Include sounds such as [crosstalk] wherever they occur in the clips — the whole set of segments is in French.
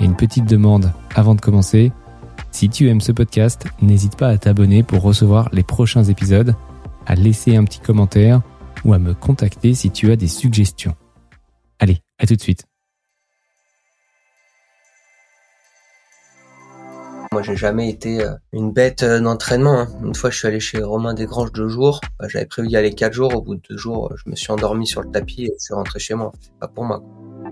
Et une petite demande avant de commencer, si tu aimes ce podcast, n'hésite pas à t'abonner pour recevoir les prochains épisodes, à laisser un petit commentaire ou à me contacter si tu as des suggestions. Allez, à tout de suite. Moi, j'ai jamais été euh, une bête euh, d'entraînement. hein. Une fois, je suis allé chez Romain Desgranges deux jours. Bah, J'avais prévu d'y aller quatre jours. Au bout de deux jours, je me suis endormi sur le tapis et je suis rentré chez moi. C'est pas pour moi.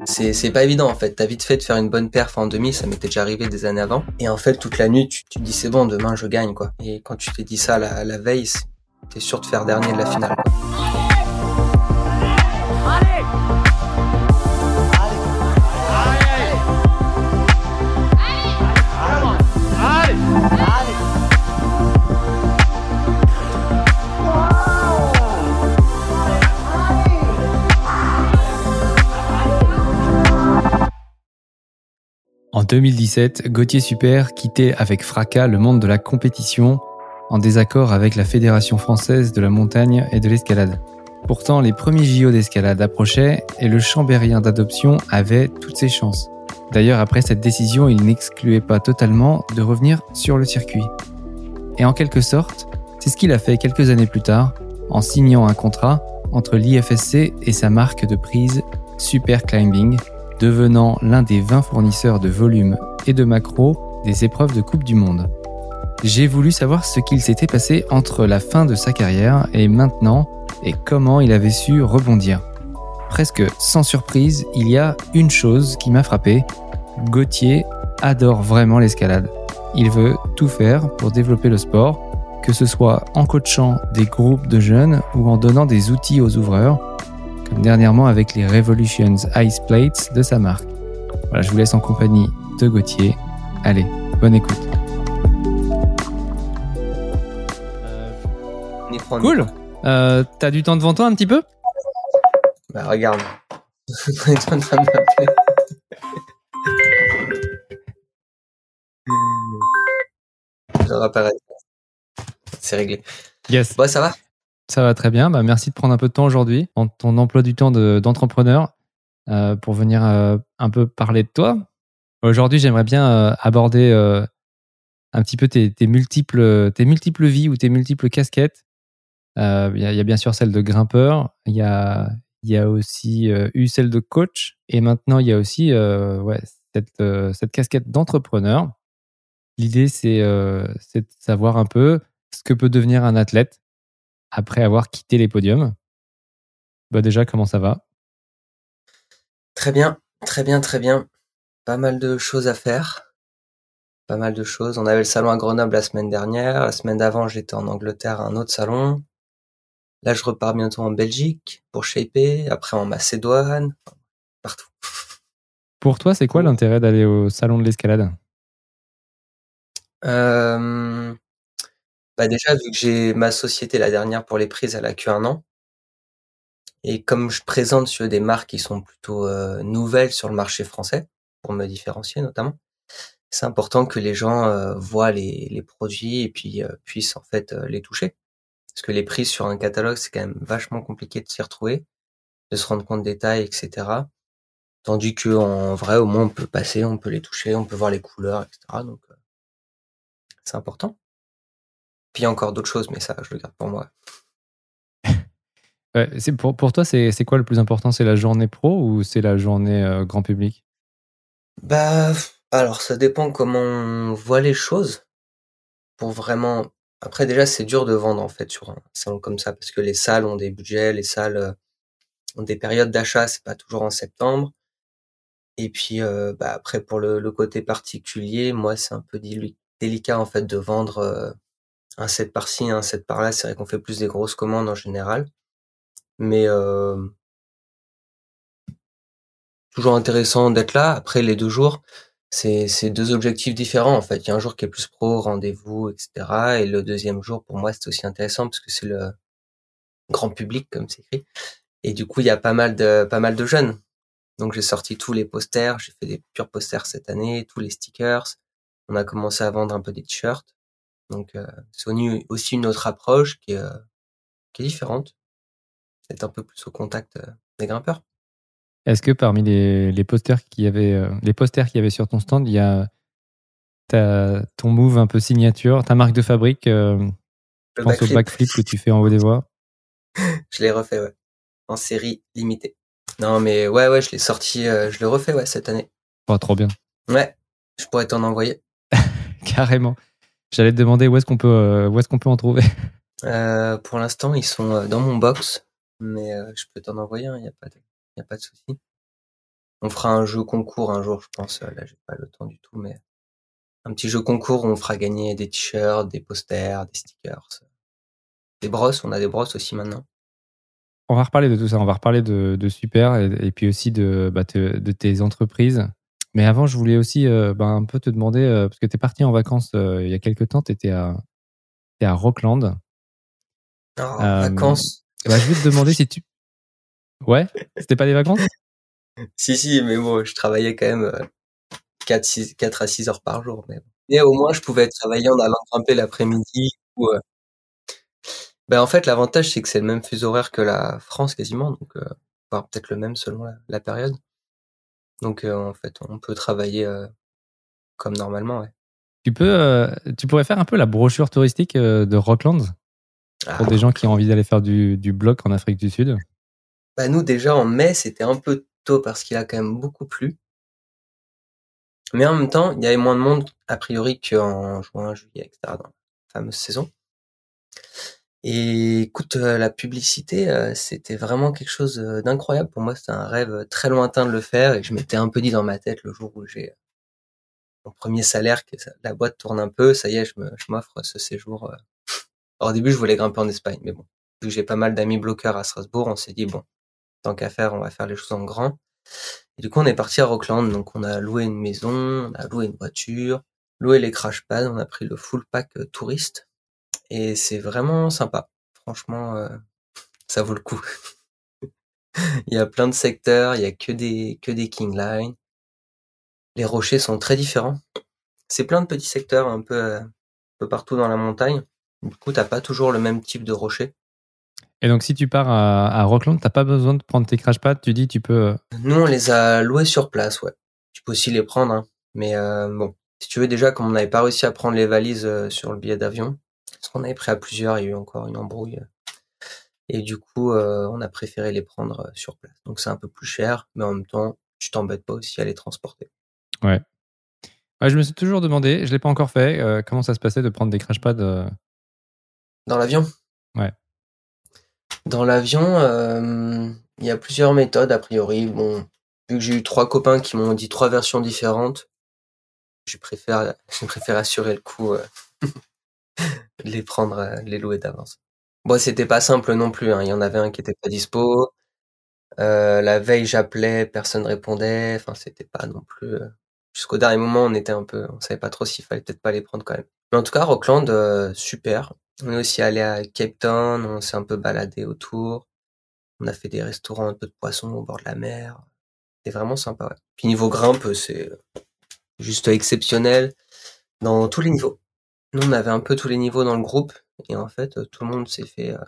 C'est pas évident en fait. T'as vite fait de faire une bonne perf en demi, ça m'était déjà arrivé des années avant. Et en fait, toute la nuit, tu, te dis c'est bon, demain je gagne quoi. Et quand tu t'es dit ça la, la veille, t'es sûr de faire dernier de la finale. En 2017, Gauthier Super quittait avec fracas le monde de la compétition en désaccord avec la Fédération française de la montagne et de l'escalade. Pourtant, les premiers JO d'escalade approchaient et le chambérien d'adoption avait toutes ses chances. D'ailleurs, après cette décision, il n'excluait pas totalement de revenir sur le circuit. Et en quelque sorte, c'est ce qu'il a fait quelques années plus tard en signant un contrat entre l'IFSC et sa marque de prise Super Climbing, devenant l'un des 20 fournisseurs de volume et de macro des épreuves de Coupe du Monde. J'ai voulu savoir ce qu'il s'était passé entre la fin de sa carrière et maintenant et comment il avait su rebondir. Presque sans surprise, il y a une chose qui m'a frappé. Gauthier adore vraiment l'escalade. Il veut tout faire pour développer le sport, que ce soit en coachant des groupes de jeunes ou en donnant des outils aux ouvreurs, comme dernièrement avec les Revolutions Ice Plates de sa marque. Voilà, je vous laisse en compagnie de Gauthier. Allez, bonne écoute. Ni Cool. Euh, T'as du temps devant toi un petit peu? Bah regarde. On est en train de m'appeler. Je rappellerai. C'est réglé. Yes. Bon, ça va? Ça va très bien. Bah, merci de prendre un peu de temps aujourd'hui, en ton emploi du temps de- d'entrepreneur, euh, pour venir euh, un peu parler de toi. Aujourd'hui, j'aimerais bien euh, aborder un petit peu tes, multiples, tes multiples vies ou tes multiples casquettes. Il y, a- bien sûr celle de grimpeur, il y a, aussi eu celle de coach, et maintenant il y a aussi cette, cette casquette d'entrepreneur. L'idée, c'est de savoir un peu ce que peut devenir un athlète après avoir quitté les podiums. Bah déjà, comment ça va? Très bien, très bien, très bien. Pas mal de choses à faire. Pas mal de choses. On avait le salon à Grenoble la semaine dernière. La semaine d'avant, j'étais en Angleterre à un autre salon. Là, je repars bientôt en Belgique pour shaper. Après, en Macédoine. Partout. Pour toi, c'est quoi l'intérêt d'aller au salon de l'escalade? Euh, bah déjà, vu que j'ai ma société, la dernière pour les prises, elle a que un an. Et comme je présente sur des marques qui sont plutôt euh, nouvelles sur le marché français, pour me différencier notamment, c'est important que les gens euh, voient les, les produits et puis euh, puissent en fait les toucher. Parce que les prises sur un catalogue, c'est quand même vachement compliqué de s'y retrouver, de se rendre compte des tailles, etc. Tandis que en vrai, au moins, on peut passer, on peut les toucher, on peut voir les couleurs, etc. Donc, c'est important. Puis il y a encore d'autres choses, mais ça, je le garde pour moi. [laughs] Ouais, c'est pour, pour toi, c'est quoi le plus important? C'est la journée pro ou c'est la journée euh, grand public? Bah, alors ça dépend comment on voit les choses. Pour vraiment. Après, déjà, c'est dur de vendre en fait sur un salon comme ça parce que les salles ont des budgets, les salles euh, ont des périodes d'achat, c'est pas toujours en septembre. Et puis, euh, bah, après, pour le, le côté particulier, moi, c'est un peu déli- délicat en fait de vendre un set par-ci, un set par-là. C'est vrai qu'on fait plus des grosses commandes en général. Mais euh, toujours intéressant d'être là. Après les deux jours, C'est c'est deux objectifs différents en fait. Il y a un jour qui est plus pro, rendez-vous, etc. Et le deuxième jour, pour moi, c'est aussi intéressant parce que c'est le grand public, comme c'est écrit. Et du coup, il y a pas mal de pas mal de jeunes. Donc j'ai sorti tous les posters, j'ai fait des purs posters cette année, tous les stickers. On a commencé à vendre un peu des t-shirts. Donc euh, c'est aussi une autre approche qui est, euh, qui est différente. C'est un peu plus au contact euh, des grimpeurs. Est-ce que parmi les, les posters qu'il y avait, euh, les posters qu'il y avait sur ton stand, il y a ta, ton move un peu signature, ta marque de fabrique euh, Je pense au backflip que tu fais en haut des voies? [laughs] je l'ai refait, ouais, en série limitée. Non, mais ouais, ouais, je l'ai sorti, euh, je l'ai refait, ouais, cette année. Oh, trop bien. Ouais, je pourrais t'en envoyer. [laughs] Carrément. J'allais te demander où est-ce qu'on peut, où est-ce qu'on peut en trouver. [laughs] pour l'instant, ils sont dans mon box, mais je peux t'en envoyer. Il n'y a pas de y a pas de souci. On fera un jeu concours un jour, je pense. Là, j'ai pas le temps du tout, mais un petit jeu concours où on fera gagner des t-shirts, des posters, des stickers, des brosses. On a des brosses aussi maintenant. On va reparler de tout ça. On va reparler de, Super et, puis aussi de, bah, de tes entreprises. Mais avant, je voulais aussi euh, bah, un peu te demander, euh, parce que tu es parti en vacances euh, il y a quelques temps, tu étais à, à Rockland. Oh, vacances bah, Je vais te demander si tu, [laughs] Ouais C'était pas des vacances? Si, si, mais bon, je travaillais quand même 4, euh, 4 à 6 heures par jour. Mais, mais au moins, je pouvais travailler en allant grimper l'après-midi. Ou, ben, en fait, l'avantage, c'est que c'est le même fuseau horaire que la France quasiment. Donc, peut-être le même selon la, période. Donc, en fait, on peut travailler comme normalement. Ouais. Tu, peux, tu pourrais faire un peu la brochure touristique de Rocklands? Pour ah, des gens qui ont envie d'aller faire du, du bloc en Afrique du Sud? Bah, nous, déjà, en mai, c'était un peu tôt parce qu'il a quand même beaucoup plu. Mais en même temps, il y avait moins de monde, a priori, qu'en juin, juillet, etc., dans la fameuse saison. Et écoute, euh, la publicité, euh, c'était vraiment quelque chose euh, d'incroyable. Pour moi, c'était un rêve très lointain de le faire et je m'étais un peu dit dans ma tête le jour où j'ai mon premier salaire, que la boîte tourne un peu, ça y est, je m'offre ce séjour. Alors, au début, je voulais grimper en Espagne, mais bon, vu que j'ai pas mal d'amis bloqueurs à Strasbourg, on s'est dit, bon, tant qu'à faire, on va faire les choses en grand. Et du coup, on est parti à Rockland, donc on a loué une maison, on a loué une voiture, loué les crash pads, on a pris le full pack touriste, et c'est vraiment sympa. Franchement, euh, ça vaut le coup. [laughs] il y a plein de secteurs, il y a que des que des king line. Les rochers sont très différents. C'est plein de petits secteurs un peu, euh, un peu partout dans la montagne. Du coup, t'as pas toujours le même type de rocher. Et donc, si tu pars à, à Rockland, t'as pas besoin de prendre tes crash pads, tu dis, tu peux. Euh, Nous, on les a loués sur place, ouais. Tu peux aussi les prendre, hein. Mais euh, bon, si tu veux, déjà, comme on n'avait pas réussi à prendre les valises sur le billet d'avion, parce qu'on avait pris à plusieurs, il y a eu encore une embrouille. Et du coup, on a préféré les prendre sur place. Donc, c'est un peu plus cher, mais en même temps, tu t'embêtes pas aussi à les transporter. Ouais. ouais. je me suis toujours demandé, je l'ai pas encore fait, comment ça se passait de prendre des crash pads. Dans l'avion? Ouais. Dans l'avion, euh, il y a plusieurs méthodes a priori. Bon, vu que j'ai eu trois copains qui m'ont dit trois versions différentes, je préfère, [laughs] je préfère assurer le coup euh, [laughs] les prendre, euh, les louer d'avance. Bon, c'était pas simple non plus. Hein. Il y en avait un qui était pas dispo. la veille, j'appelais, personne répondait. Enfin, c'était pas non plus. Jusqu'au dernier moment, on était un peu, on savait pas trop s'il fallait peut-être pas les prendre quand même. Mais en tout cas, Rockland, super. On est aussi allé à Cape Town, on s'est un peu baladé autour. On a fait des restaurants un peu de poissons au bord de la mer. C'est vraiment sympa, ouais. Puis niveau grimpe, c'est juste exceptionnel dans tous les niveaux. Nous, on avait un peu tous les niveaux dans le groupe et en fait, tout le monde s'est fait euh,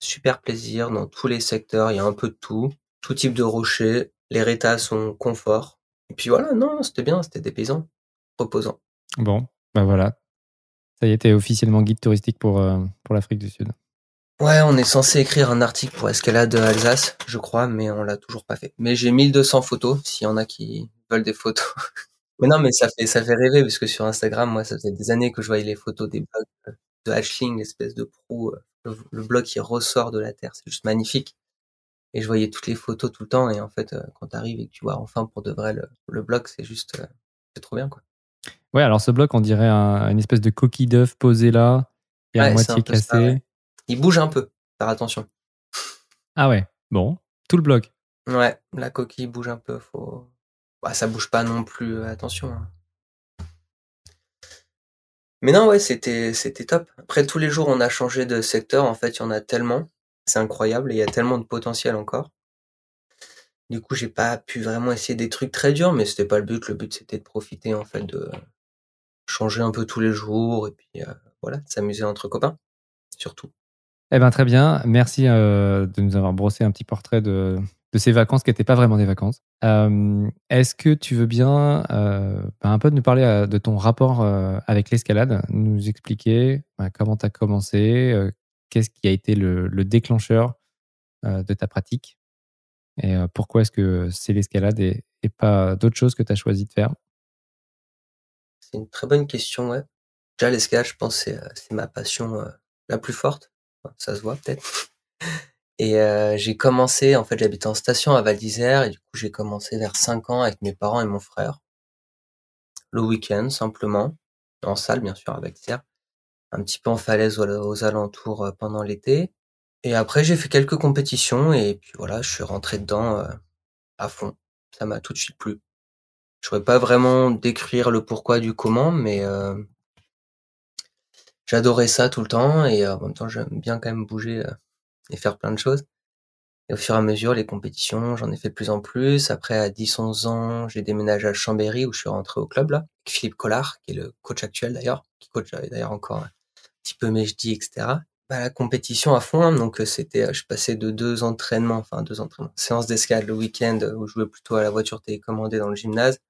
super plaisir dans tous les secteurs. Il y a un peu de tout, tout type de rochers. Les rétas sont confort. Et puis voilà, non, c'était bien, c'était des paysans, reposant. Bon, ben voilà, ça y est, t'es officiellement guide touristique pour, euh, pour l'Afrique du Sud. Ouais, on est censé écrire un article pour Escalade Alsace, je crois, mais on l'a toujours pas fait. Mais j'ai 1200 photos, s'il y en a qui veulent des photos. [laughs] mais non, mais ça fait, ça fait rêver, parce que sur Instagram, moi, ça faisait des années que je voyais les photos des blogs de Ashling, l'espèce de proue, euh, le, blog qui ressort de la Terre, c'est juste magnifique. Et je voyais toutes les photos tout le temps, et en fait, euh, quand t'arrives et que tu vois enfin pour de vrai le, le blog, c'est juste, c'est trop bien, quoi. Ouais, alors ce bloc, on dirait une espèce de coquille d'œuf posée là, et à moitié cassée. Il bouge un peu, faire attention. Ah ouais, bon, tout le bloc. Ouais, la coquille bouge un peu, faut, bah, ça bouge pas non plus, attention, hein. Mais non, ouais, c'était c'était top. Après tous les jours, on a changé de secteur, en fait, il y en a tellement, c'est incroyable et il y a tellement de potentiel encore. Du coup, j'ai pas pu vraiment essayer des trucs très durs, mais c'était pas le but. Le but, c'était de profiter, en fait, de changer un peu tous les jours et puis, voilà, de s'amuser entre copains, surtout. Eh ben, très bien. Merci, de nous avoir brossé un petit portrait de de ces vacances qui n'étaient pas vraiment des vacances. Euh, est-ce que tu veux bien euh, bah, un peu nous parler euh, de ton rapport avec l'escalade, nous expliquer bah, comment tu as commencé, qu'est-ce qui a été le, déclencheur de ta pratique et pourquoi est-ce que c'est l'escalade et, pas d'autres choses que tu as choisi de faire? C'est une très bonne question, ouais. Déjà, l'escalade, je pense, c'est ma passion la plus forte. ça se voit peut-être. Et euh, j'ai commencé, en fait, j'habitais en station à Val d'Isère et du coup, j'ai commencé vers 5 ans avec mes parents et mon frère. Le week-end, simplement. En salle, bien sûr, à Val d'Isère. Un petit peu en falaise aux, alentours euh, pendant l'été. Et après, j'ai fait quelques compétitions et puis voilà, je suis rentré dedans euh, à fond. Ça m'a tout de suite plu. Je pourrais pas vraiment décrire le pourquoi du comment, mais j'adorais ça tout le temps et en même temps, j'aime bien quand même bouger et faire plein de choses. Et au fur et à mesure, les compétitions, j'en ai fait de plus en plus. Après, à 10-11 ans, j'ai déménagé à Chambéry où je suis rentré au club là, avec Philippe Collard, qui est le coach actuel d'ailleurs, qui coach euh, d'ailleurs encore un petit peu Mejdi, etc. Bah, la compétition à fond, hein. donc euh, c'était, euh, je passais de deux entraînements, enfin deux entraînements, séance d'escalade le week-end où je jouais plutôt à la voiture télécommandée dans le gymnase,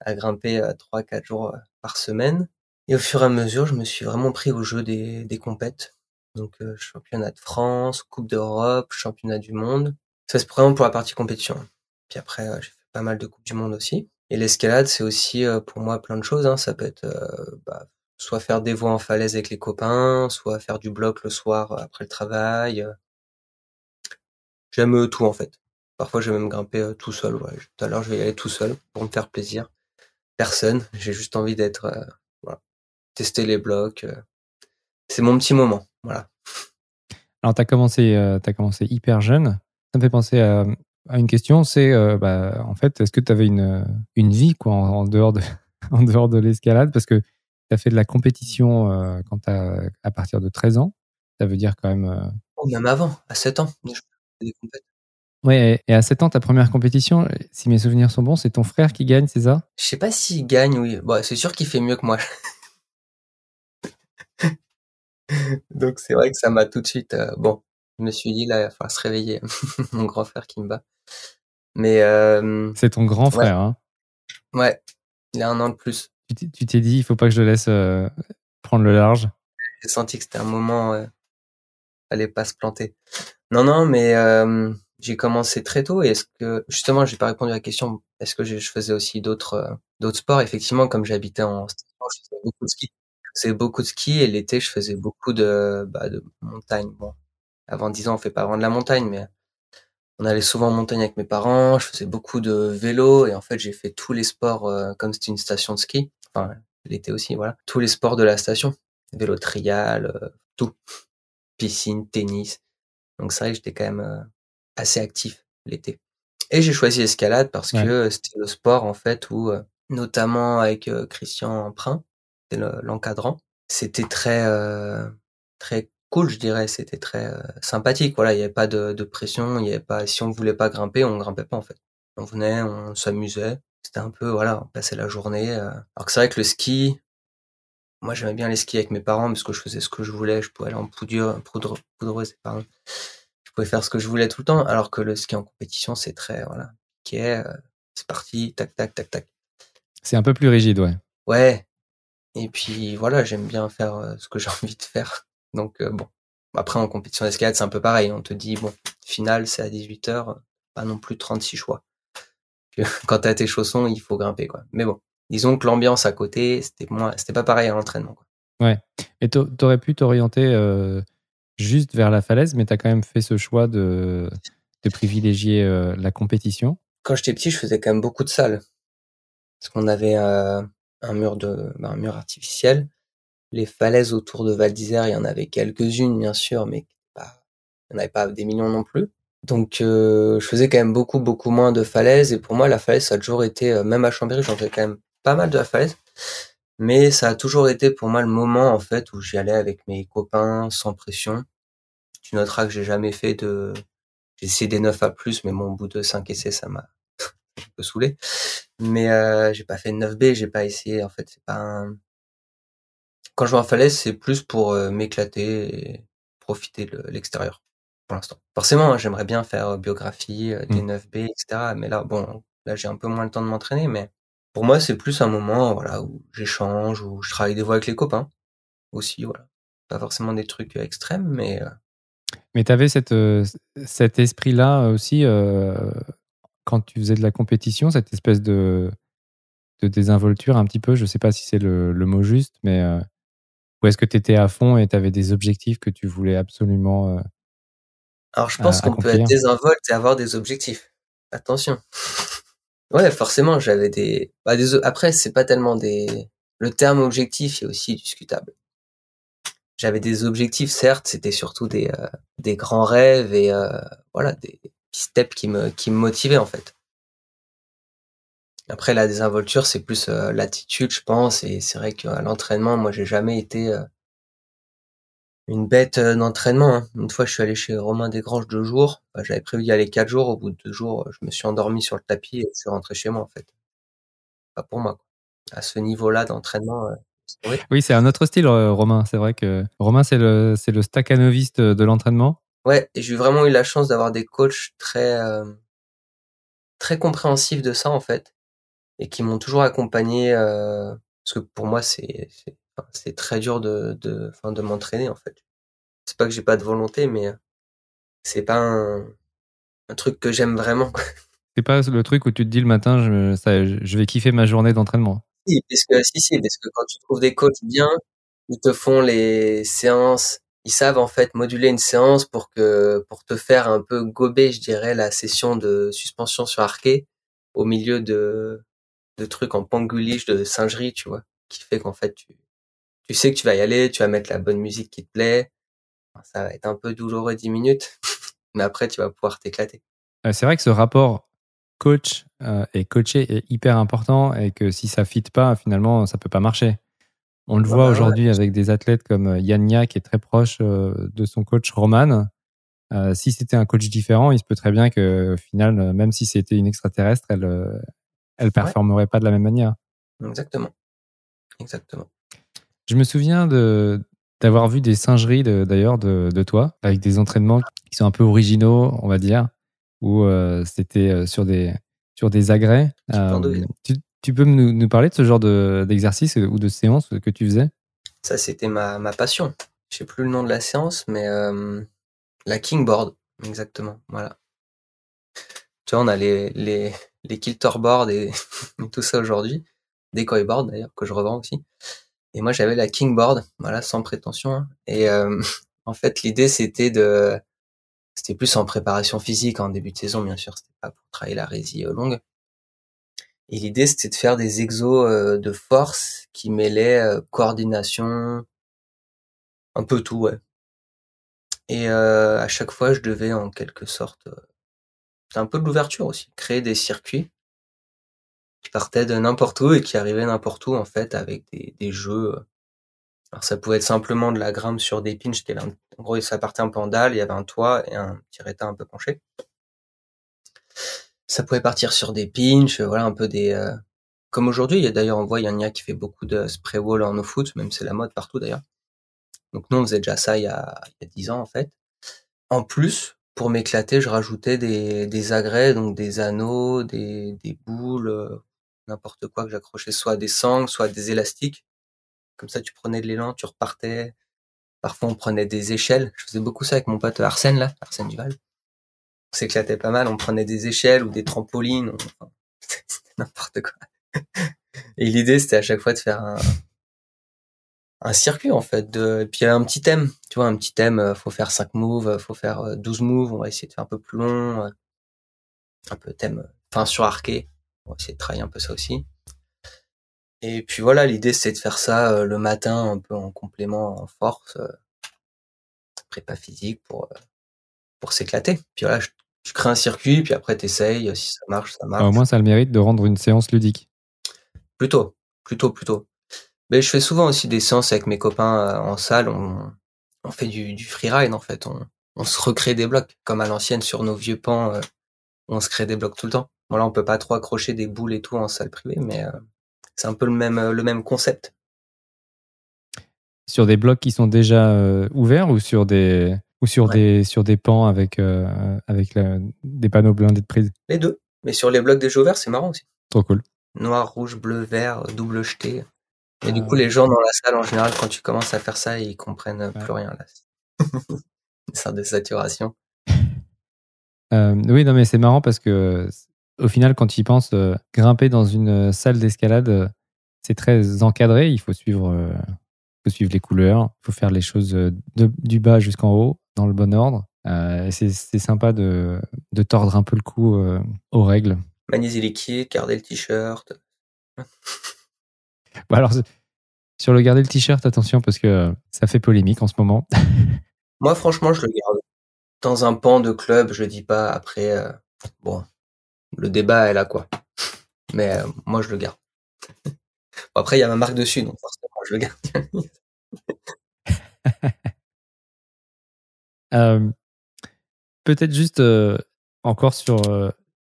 à grimper trois, quatre jours par semaine. Et au fur et à mesure, je me suis vraiment pris au jeu des, des compètes. Donc euh, championnat de France, Coupe d'Europe, championnat du monde. Ça c'est vraiment pour la partie compétition. Puis après euh, j'ai fait pas mal de Coupes du monde aussi. Et l'escalade c'est aussi euh, pour moi plein de choses. Hein. Ça peut être bah, soit faire des voies en falaise avec les copains, soit faire du bloc le soir après le travail. J'aime tout en fait. Parfois je vais même grimper tout seul. Tout à l'heure je vais y aller tout seul pour me faire plaisir. Personne. J'ai juste envie d'être voilà, tester les blocs. C'est mon petit moment. Voilà. Alors, tu as, commencé, euh, as commencé hyper jeune. Ça me fait penser à, une question c'est, euh, bah, en fait, est-ce que tu avais une, une vie quoi, en, dehors de, [laughs] en dehors de l'escalade? Parce que tu as fait de la compétition euh, quand as, à partir de 13 ans. Ça veut dire quand même. Oh, même avant, à 7 ans. Ouais, et à 7 ans, ta première compétition, si mes souvenirs sont bons, c'est ton frère qui gagne, c'est ça? Je sais pas s'il gagne, oui. Bon, c'est sûr qu'il fait mieux que moi. [laughs] [laughs] Donc c'est vrai que ça m'a tout de suite, euh, bon, je me suis dit là, il va falloir se réveiller, [laughs] mon grand frère qui me bat. Mais euh, C'est ton grand frère, hein Ouais, il a un an de plus. Tu t'es dit, il faut pas que je le laisse euh, prendre le large? J'ai senti que c'était un moment, euh, fallait pas se planter. Non, non, mais j'ai commencé très tôt. Et est-ce que justement, j'ai pas répondu à la question. Est-ce que je faisais aussi d'autres d'autres sports? Effectivement, comme j'habitais en je faisais beaucoup de ski faisais beaucoup de ski et l'été, je faisais beaucoup de, bah, de montagne. Bon, avant 10 ans, on fait pas vraiment de la montagne, mais on allait souvent en montagne avec mes parents. Je faisais beaucoup de vélo et en fait, j'ai fait tous les sports euh, comme c'était une station de ski. Enfin, l'été aussi, voilà. Tous les sports de la station. Vélo trial, euh, tout. Piscine, tennis. Donc c'est vrai que j'étais quand même euh, assez actif l'été. Et j'ai choisi l'escalade parce que c'était le sport en fait où, notamment avec Christian Emprunt, l'encadrant. C'était très euh, très cool, je dirais. C'était très euh, sympathique. Voilà, il n'y avait pas de, de pression. Il y avait pas. Si on voulait pas grimper, on grimpait pas en fait. On venait, on s'amusait. C'était un peu voilà, on passait la journée. Euh. Alors que c'est vrai que le ski, moi j'aimais bien les skis avec mes parents parce que je faisais ce que je voulais. Je pouvais aller en poudre, poudre poudreuse, pardon. Je pouvais faire ce que je voulais tout le temps. Alors que le ski en compétition, c'est très voilà, ok, c'est parti, tac tac tac tac. C'est un peu plus rigide, ouais. Ouais, et puis voilà, j'aime bien faire euh, ce que j'ai [laughs] envie de faire. Donc euh, bon, après en compétition d'escalade, c'est un peu pareil. On te dit, bon, finale, c'est à 18h, pas non plus 36 choix. [laughs] Quand t'as tes chaussons, il faut grimper, quoi. Mais bon, disons que l'ambiance à côté, c'était moins, c'était pas pareil à l'entraînement. Ouais. Et t'aurais pu t'orienter euh, juste vers la falaise, mais t'as quand même fait ce choix de, de privilégier la compétition. Quand j'étais petit, je faisais quand même beaucoup de salles. Parce qu'on avait un mur de, bah, un mur artificiel. Les falaises autour de Val d'Isère, il y en avait quelques-unes, bien sûr, mais il n'y en avait pas des millions non plus. Donc, je faisais quand même beaucoup, beaucoup moins de falaises. Et pour moi, la falaise, ça a toujours été, même à Chambéry, j'en fais quand même pas mal de la falaise. Mais ça a toujours été pour moi le moment, en fait, où j'y allais avec mes copains, sans pression. Tu noteras que j'ai jamais fait de, j'ai essayé des 9 à plus, mais mon bout de 5 essais, ça m'a peu saoulé. Mais euh, j'ai pas fait de 9B, j'ai pas essayé. En fait, c'est pas un... Quand je vais en falaise, c'est plus pour euh, m'éclater et profiter de l'extérieur pour l'instant. Forcément, hein, j'aimerais bien faire euh, biographie, des 9B, mmh. etc. Mais là, bon, là j'ai un peu moins le temps de m'entraîner, mais pour moi, c'est plus un moment, voilà, où j'échange, où je travaille des voix avec les copains aussi, voilà. Pas forcément des trucs extrêmes, mais mais tu avais cette, euh, cet esprit-là aussi euh, quand tu faisais de la compétition, cette espèce de, de désinvolture un petit peu, je ne sais pas si c'est le, le, mot juste, mais euh, où est-ce que tu étais à fond et tu avais des objectifs que tu voulais absolument. Alors je pense qu'on peut être désinvolte et avoir des objectifs. Attention. [laughs] ouais, forcément, j'avais des... Bah, des... Après, c'est pas tellement des... Le terme objectif est aussi discutable j'avais des objectifs, certes, c'était surtout des, euh, des grands rêves et euh, voilà, des steps qui me, qui me motivaient en fait. Après, la désinvolture, c'est plus euh, l'attitude, je pense, et c'est vrai qu'à l'entraînement, moi, j'ai jamais été une bête d'entraînement. Hein. Une fois, je suis allé chez Romain Desgranges deux jours. J'avais prévu d'y aller quatre jours. Au bout de deux jours, je me suis endormi sur le tapis et je suis rentré chez moi, en fait. Pas pour moi. À ce niveau-là d'entraînement, oui, c'est un autre style, euh, Romain. C'est vrai que Romain, c'est le, c'est le de l'entraînement. Ouais, et j'ai vraiment eu la chance d'avoir des coachs très, euh, très compréhensifs de ça, en fait, et qui m'ont toujours accompagné, euh, parce que pour moi, c'est, c'est, très dur de, de, enfin, de m'entraîner, en fait. C'est pas que j'ai pas de volonté, mais c'est pas un, un truc que j'aime vraiment. C'est pas le truc où tu te dis le matin, je, ça, je vais kiffer ma journée d'entraînement. Si, parce que, si, si, parce que quand tu trouves des coachs bien, ils te font les séances, ils savent en fait moduler une séance pour que pour te faire un peu gober, je dirais, la session de suspension sur arqué au milieu de de trucs en panguliche, de singerie, tu vois, qui fait qu'en fait tu tu sais que tu vas y aller, tu vas mettre la bonne musique qui te plaît. Ça va être un peu douloureux 10 minutes, [laughs] mais après tu vas pouvoir t'éclater. Euh, c'est vrai que ce rapport coach euh, et coacher est hyper important et que si ça fit pas, finalement, ça peut pas marcher. On le voit aujourd'hui avec des athlètes comme euh, Yann qui est très proche euh, de son coach Roman. si c'était un coach différent, il se peut très bien que, au final, même si c'était une extraterrestre, elle, elle performerait pas de la même manière. Exactement. Exactement. Je me souviens de d'avoir vu des singeries d'ailleurs de, de, toi avec des entraînements qui sont un peu originaux, on va dire où euh, c'était euh, sur des, sur des agrès. Euh, tu, peux nous, nous, parler de ce genre d'exercice ou de séance que tu faisais? Ça, c'était ma, ma passion. Je sais plus le nom de la séance, mais la kingboard, exactement. Voilà. Tu vois, on a les, les, les kilterboard [laughs] et, tout ça aujourd'hui. Des board d'ailleurs, que je revends aussi. Et moi, j'avais la kingboard, voilà, sans prétention. Hein. Et [laughs] en fait, l'idée, c'était de c'était plus en préparation physique en début de saison, bien sûr. C'était pas pour travailler la résille euh, longue. Et l'idée, c'était de faire des exos euh, de force qui mêlaient euh, coordination, un peu tout, ouais. Et à chaque fois, je devais en quelque sorte, c'est un peu de l'ouverture aussi, créer des circuits qui partaient de n'importe où et qui arrivaient n'importe où en fait avec des, jeux alors ça pouvait être simplement de la grimpe sur des pinches, qui en gros ça partait un peu il y avait un toit et un petit rétin un peu penché. Ça pouvait partir sur des pinches, voilà un peu des euh, comme aujourd'hui, il y a d'ailleurs on voit il y a qui fait beaucoup de spray wall en no foot, même c'est la mode partout d'ailleurs. Donc nous on faisait déjà ça il y a il y a 10 ans en fait. En plus, pour m'éclater, je rajoutais des, agrès, donc des anneaux, des, des boules, euh, n'importe quoi que j'accrochais, soit des sangles, soit des élastiques comme ça, tu prenais de l'élan, tu repartais. Parfois, on prenait des échelles. Je faisais beaucoup ça avec mon pote Arsène, là, Arsène Duval. On s'éclatait pas mal. On prenait des échelles ou des trampolines. [laughs] c'était n'importe quoi. [laughs] Et l'idée, c'était à chaque fois de faire un, circuit, en fait. Et puis, il y avait un petit thème. Tu vois, un petit thème. Euh, faut faire 5 moves, euh, faut faire 12 euh, moves. On va essayer de faire un peu plus long. Un peu thème, enfin, sur arqué. On va essayer de travailler un peu ça aussi. Et puis voilà, l'idée c'est de faire ça le matin un peu en complément en force, prépa physique pour pour s'éclater. Puis voilà, tu crées un circuit, puis après t'essayes, si ça marche, ça marche. Au moins, ça a le mérite de rendre une séance ludique. Plutôt, plutôt, plutôt. Mais je fais souvent aussi des séances avec mes copains en salle. On, on fait du, du freeride en fait. On, on se recrée des blocs, comme à l'ancienne sur nos vieux pans, on se crée des blocs tout le temps. Bon là, on peut pas trop accrocher des boules et tout en salle privée, mais c'est un peu le même, le même concept. Sur des blocs qui sont déjà ouverts ou sur des ou sur des sur des pans avec avec des panneaux blindés de prise. Les deux. Mais sur les blocs déjà ouverts, c'est marrant aussi. Trop cool. Noir, rouge, bleu, vert, double jeté. Et du coup, les gens dans la salle, en général, quand tu commences à faire ça, ils comprennent plus rien. Là. Une [laughs] sorte de saturation. Euh, oui, non, mais c'est marrant parce que au final, quand tu y penses, euh, grimper dans une salle d'escalade, euh, c'est très encadré. Il faut suivre, faut suivre les couleurs, il faut faire les choses de, du bas jusqu'en haut dans le bon ordre. c'est sympa de, de, tordre un peu le cou aux règles. Maniser les liquide, garder le t-shirt. [laughs] Bah, alors, sur le garder le t-shirt, attention parce que ça fait polémique en ce moment. [laughs] Moi, franchement, je le garde. Dans un pan de club, je dis pas. Après, euh, bon, le débat est là, quoi. Mais euh, moi, je le garde. [laughs] après, il y a ma marque dessus, donc forcément, je le garde. Euh, peut-être juste encore sur,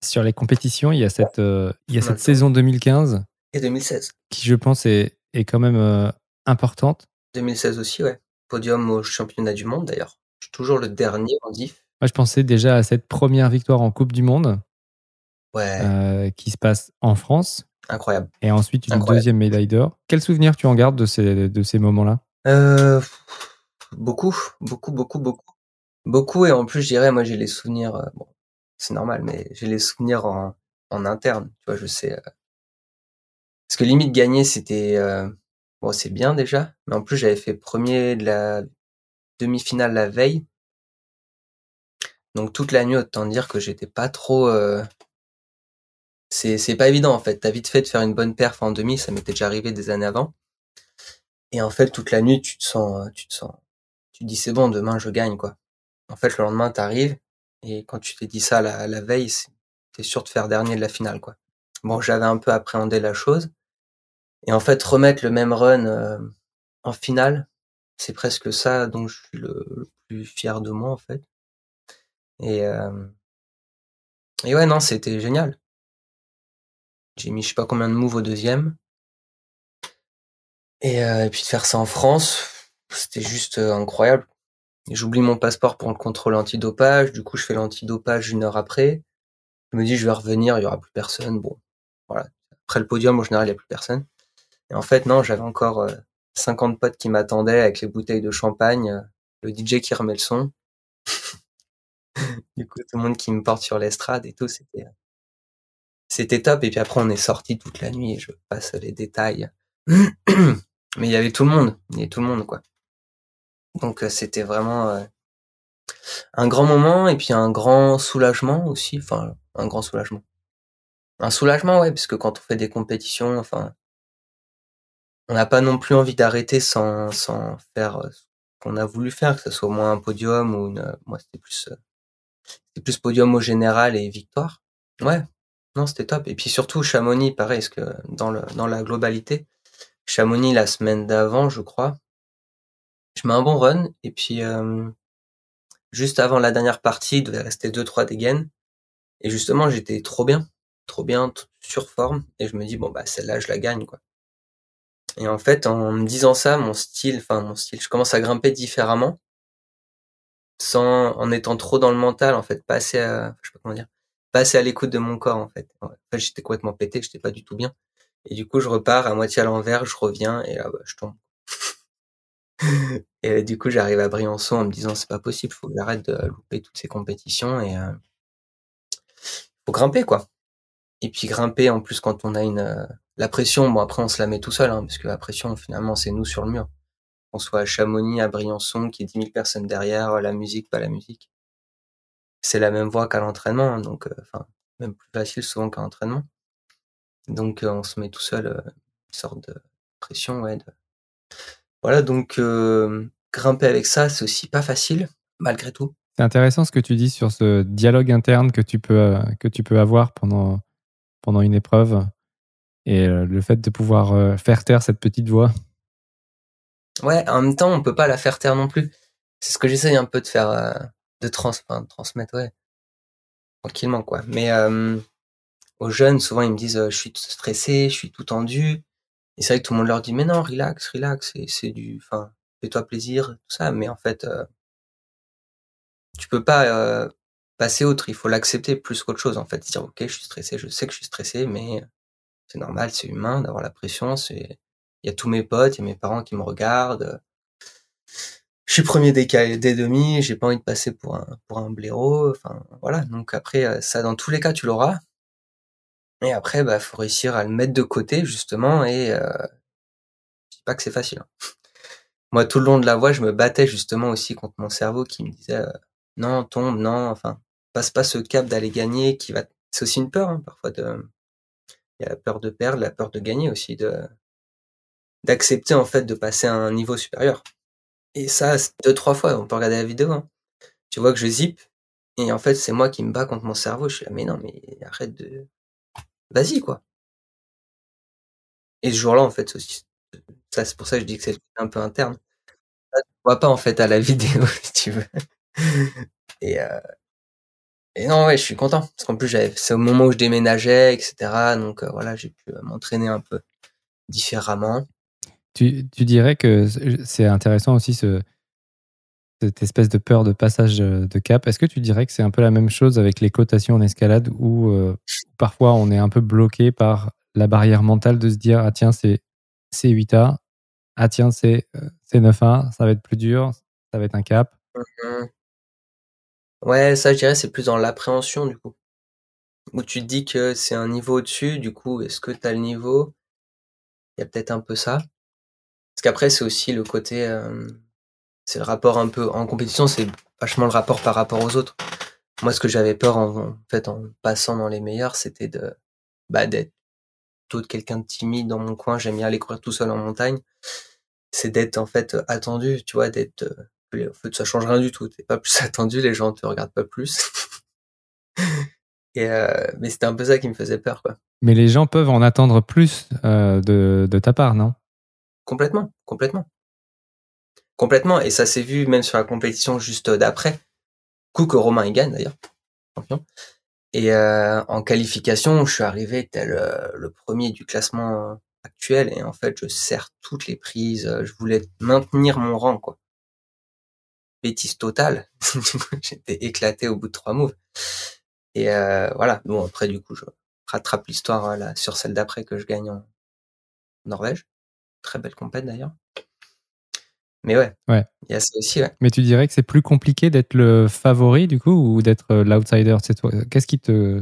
sur les compétitions, il y a cette, il y a cette saison 2015. Et 2016. Qui, je pense, est, est quand même importante. 2016 aussi, ouais podium au championnat du monde d'ailleurs. Je suis toujours le dernier en diff. Moi, je pensais déjà à cette première victoire en Coupe du Monde. Ouais. Euh, qui se passe en France. Incroyable. Et ensuite une deuxième médaille d'or. Quel souvenir tu en gardes de ces, de ces moments-là? Euh, Beaucoup, beaucoup, beaucoup, beaucoup. Beaucoup, et en plus, je dirais, moi, j'ai les souvenirs, euh, bon, c'est normal, mais j'ai les souvenirs en, en interne. Tu vois, je sais. Euh, parce que limite, gagner, c'était. Euh, Bon, c'est bien déjà, mais en plus j'avais fait premier de la demi-finale la veille. Donc toute la nuit, autant dire que j'étais pas trop. Euh, c'est c'est pas évident en fait. T'as vite fait de faire une bonne perf en demi, ça m'était déjà arrivé des années avant. Et en fait toute la nuit, tu te sens, tu te sens, tu te dis c'est bon, demain je gagne quoi. En fait le lendemain t'arrives et quand tu t'es dit ça la, la veille, t'es sûr de faire dernier de la finale quoi. Bon, j'avais un peu appréhendé la chose. Et en fait, remettre le même run euh, en finale, c'est presque ça dont je suis le, plus fier de moi en fait. Et, euh, et ouais, non, c'était génial. J'ai mis je sais pas combien de moves au deuxième. Et, euh, et puis de faire ça en France, c'était juste incroyable. J'oublie mon passeport pour le contrôle antidopage, du coup je fais l'antidopage une heure après. Je me dis je vais revenir, il y aura plus personne. Bon, voilà. Après le podium, en général, il y a plus personne. Et en fait, non, j'avais encore 50 euh, potes qui m'attendaient avec les bouteilles de champagne, euh, le DJ qui remet le son. [laughs] du coup, tout le monde qui me porte sur l'estrade et tout, c'était euh, c'était top. Et puis après, on est sorti toute la nuit. Je passe les détails, [clears throat] mais il y avait tout le monde, il y avait tout le monde quoi. Donc c'était vraiment un grand moment et puis un grand soulagement aussi. Enfin, un grand soulagement. Un soulagement, ouais, parce que quand on fait des compétitions, enfin, on n'a pas non plus envie d'arrêter sans, sans faire euh, ce qu'on a voulu faire, que ce soit au moins un podium ou une, moi c'était plus, euh, c'était plus podium au général et victoire. Ouais, non, c'était top. Et puis surtout Chamonix, pareil, parce que dans le, dans la globalité, Chamonix la semaine d'avant, je crois, je mets un bon run et puis euh, juste avant la dernière partie, il devait rester deux trois dégaines et justement j'étais trop bien, trop bien, sur forme et je me dis bon bah celle-là je la gagne quoi. Et en fait, en me disant ça, mon style, enfin mon style, je commence à grimper différemment, sans en étant trop dans le mental, en fait, pas assez à, je sais pas comment dire, pas assez à l'écoute de mon corps, en fait. En fait, j'étais complètement pété, j'étais pas du tout bien. Et du coup, je repars à moitié à l'envers, je reviens et là, bah, je tombe. [laughs] et du coup, j'arrive à Briançon en me disant c'est pas possible, faut que j'arrête de louper toutes ces compétitions et euh, faut grimper quoi. Et puis grimper en plus quand on a une euh, la pression, bon après on se la met tout seul, hein, parce que la pression finalement c'est nous sur le mur. Qu'on soit à Chamonix, à Briançon, qui est 10 000 personnes derrière, la musique, pas la musique. C'est la même voix qu'à l'entraînement, donc euh, enfin même plus facile souvent qu'à l'entraînement. Donc euh, on se met tout seul une sorte de pression, ouais. Voilà donc grimper avec ça c'est aussi pas facile malgré tout. C'est intéressant ce que tu dis sur ce dialogue interne que tu peux, que tu peux avoir pendant, pendant une épreuve et le fait de pouvoir faire taire cette petite voix. Ouais, en même temps, on peut pas la faire taire non plus. C'est ce que j'essaye un peu de faire, de, trans, de transmettre, ouais, tranquillement quoi. Mais aux jeunes, souvent ils me disent, je suis stressé, je suis tout tendu. Et c'est vrai que tout le monde leur dit, mais non, relax, relax, c'est du, enfin, fais-toi plaisir, tout ça. Mais en fait, euh, tu peux pas euh, passer autre. Il faut l'accepter plus qu'autre chose. En fait, dire, ok, je suis stressé, je sais que je suis stressé, mais c'est normal, c'est humain d'avoir la pression. C'est, il y a tous mes potes, il y a mes parents qui me regardent. Je suis premier des, des demi, j'ai pas envie de passer pour un pour un blaireau. Enfin, voilà. Donc après, ça, dans tous les cas, tu l'auras. Et après, bah, faut réussir à le mettre de côté justement. Et euh, je dis pas que c'est facile. Hein. [laughs] Moi, tout le long de la voie, je me battais justement aussi contre mon cerveau qui me disait euh, non, tombe, non, enfin, passe pas ce cap d'aller gagner qui va. C'est aussi une peur hein, parfois de. Il y a la peur de perdre, la peur de gagner aussi, de d'accepter en fait de passer à un niveau supérieur. Et ça, deux trois fois, on peut regarder la vidéo. Hein. Tu vois que je zip et en fait c'est moi qui me bats contre mon cerveau. Je suis là mais non mais arrête de vas-y quoi. Et ce jour-là, en fait, ça c'est pour ça que je dis que c'est un peu interne. Ça, tu vois pas en fait à la [laughs] vidéo si tu veux. Et, euh, et non, ouais, je suis content parce qu'en plus c'est au moment où je déménageais, etc. Donc euh, voilà, j'ai pu euh, m'entraîner un peu différemment. Tu, tu dirais que c'est intéressant aussi ce, cette espèce de peur de passage euh, de cap. Est-ce que tu dirais que c'est un peu la même chose avec les cotations en escalade où euh, parfois on est un peu bloqué par la barrière mentale de se dire ah tiens c'est c'est 8A, ah tiens c'est euh, c'est 9A, ça va être plus dur, ça va être un cap. Mmh ouais, ça je dirais c'est plus dans l'appréhension du coup. Où tu te dis que c'est un niveau au-dessus, du coup est-ce que tu as le niveau? Il y a peut-être un peu ça. Parce qu'après c'est aussi le côté c'est le rapport un peu en compétition, c'est vachement le rapport par rapport aux autres. Moi, ce que j'avais peur en, fait en passant dans les meilleurs, c'était de bah, d'être plutôt quelqu'un de timide dans mon coin. J'aime bien aller courir tout seul en montagne. C'est d'être en fait attendu, tu vois, d'être en fait ça change rien du tout. T'es pas plus [laughs] attendu, les gens te regardent pas plus. Et euh, mais c'était un peu ça qui me faisait peur, quoi. Mais les gens peuvent en attendre plus euh, de, de ta part, non? Complètement, complètement. Complètement. Et ça s'est vu même sur la compétition juste d'après. Coup que Romain y gagne d'ailleurs. Champion. Et euh, en qualification, je suis arrivé tel euh, le premier du classement actuel. Et en fait, je serre toutes les prises. Je voulais maintenir mon rang, quoi. Bêtise totale. [laughs] J'étais éclaté au bout de trois moves. Et euh, voilà. Bon, après, du coup, je rattrape l'histoire là sur celle d'après que je gagne en Norvège. Très belle compète d'ailleurs. Mais ouais, ouais. il y a ça aussi. Ouais. Mais tu dirais que c'est plus compliqué d'être le favori du coup ou d'être euh, l'outsider? C'est toi. Qu'est-ce qui te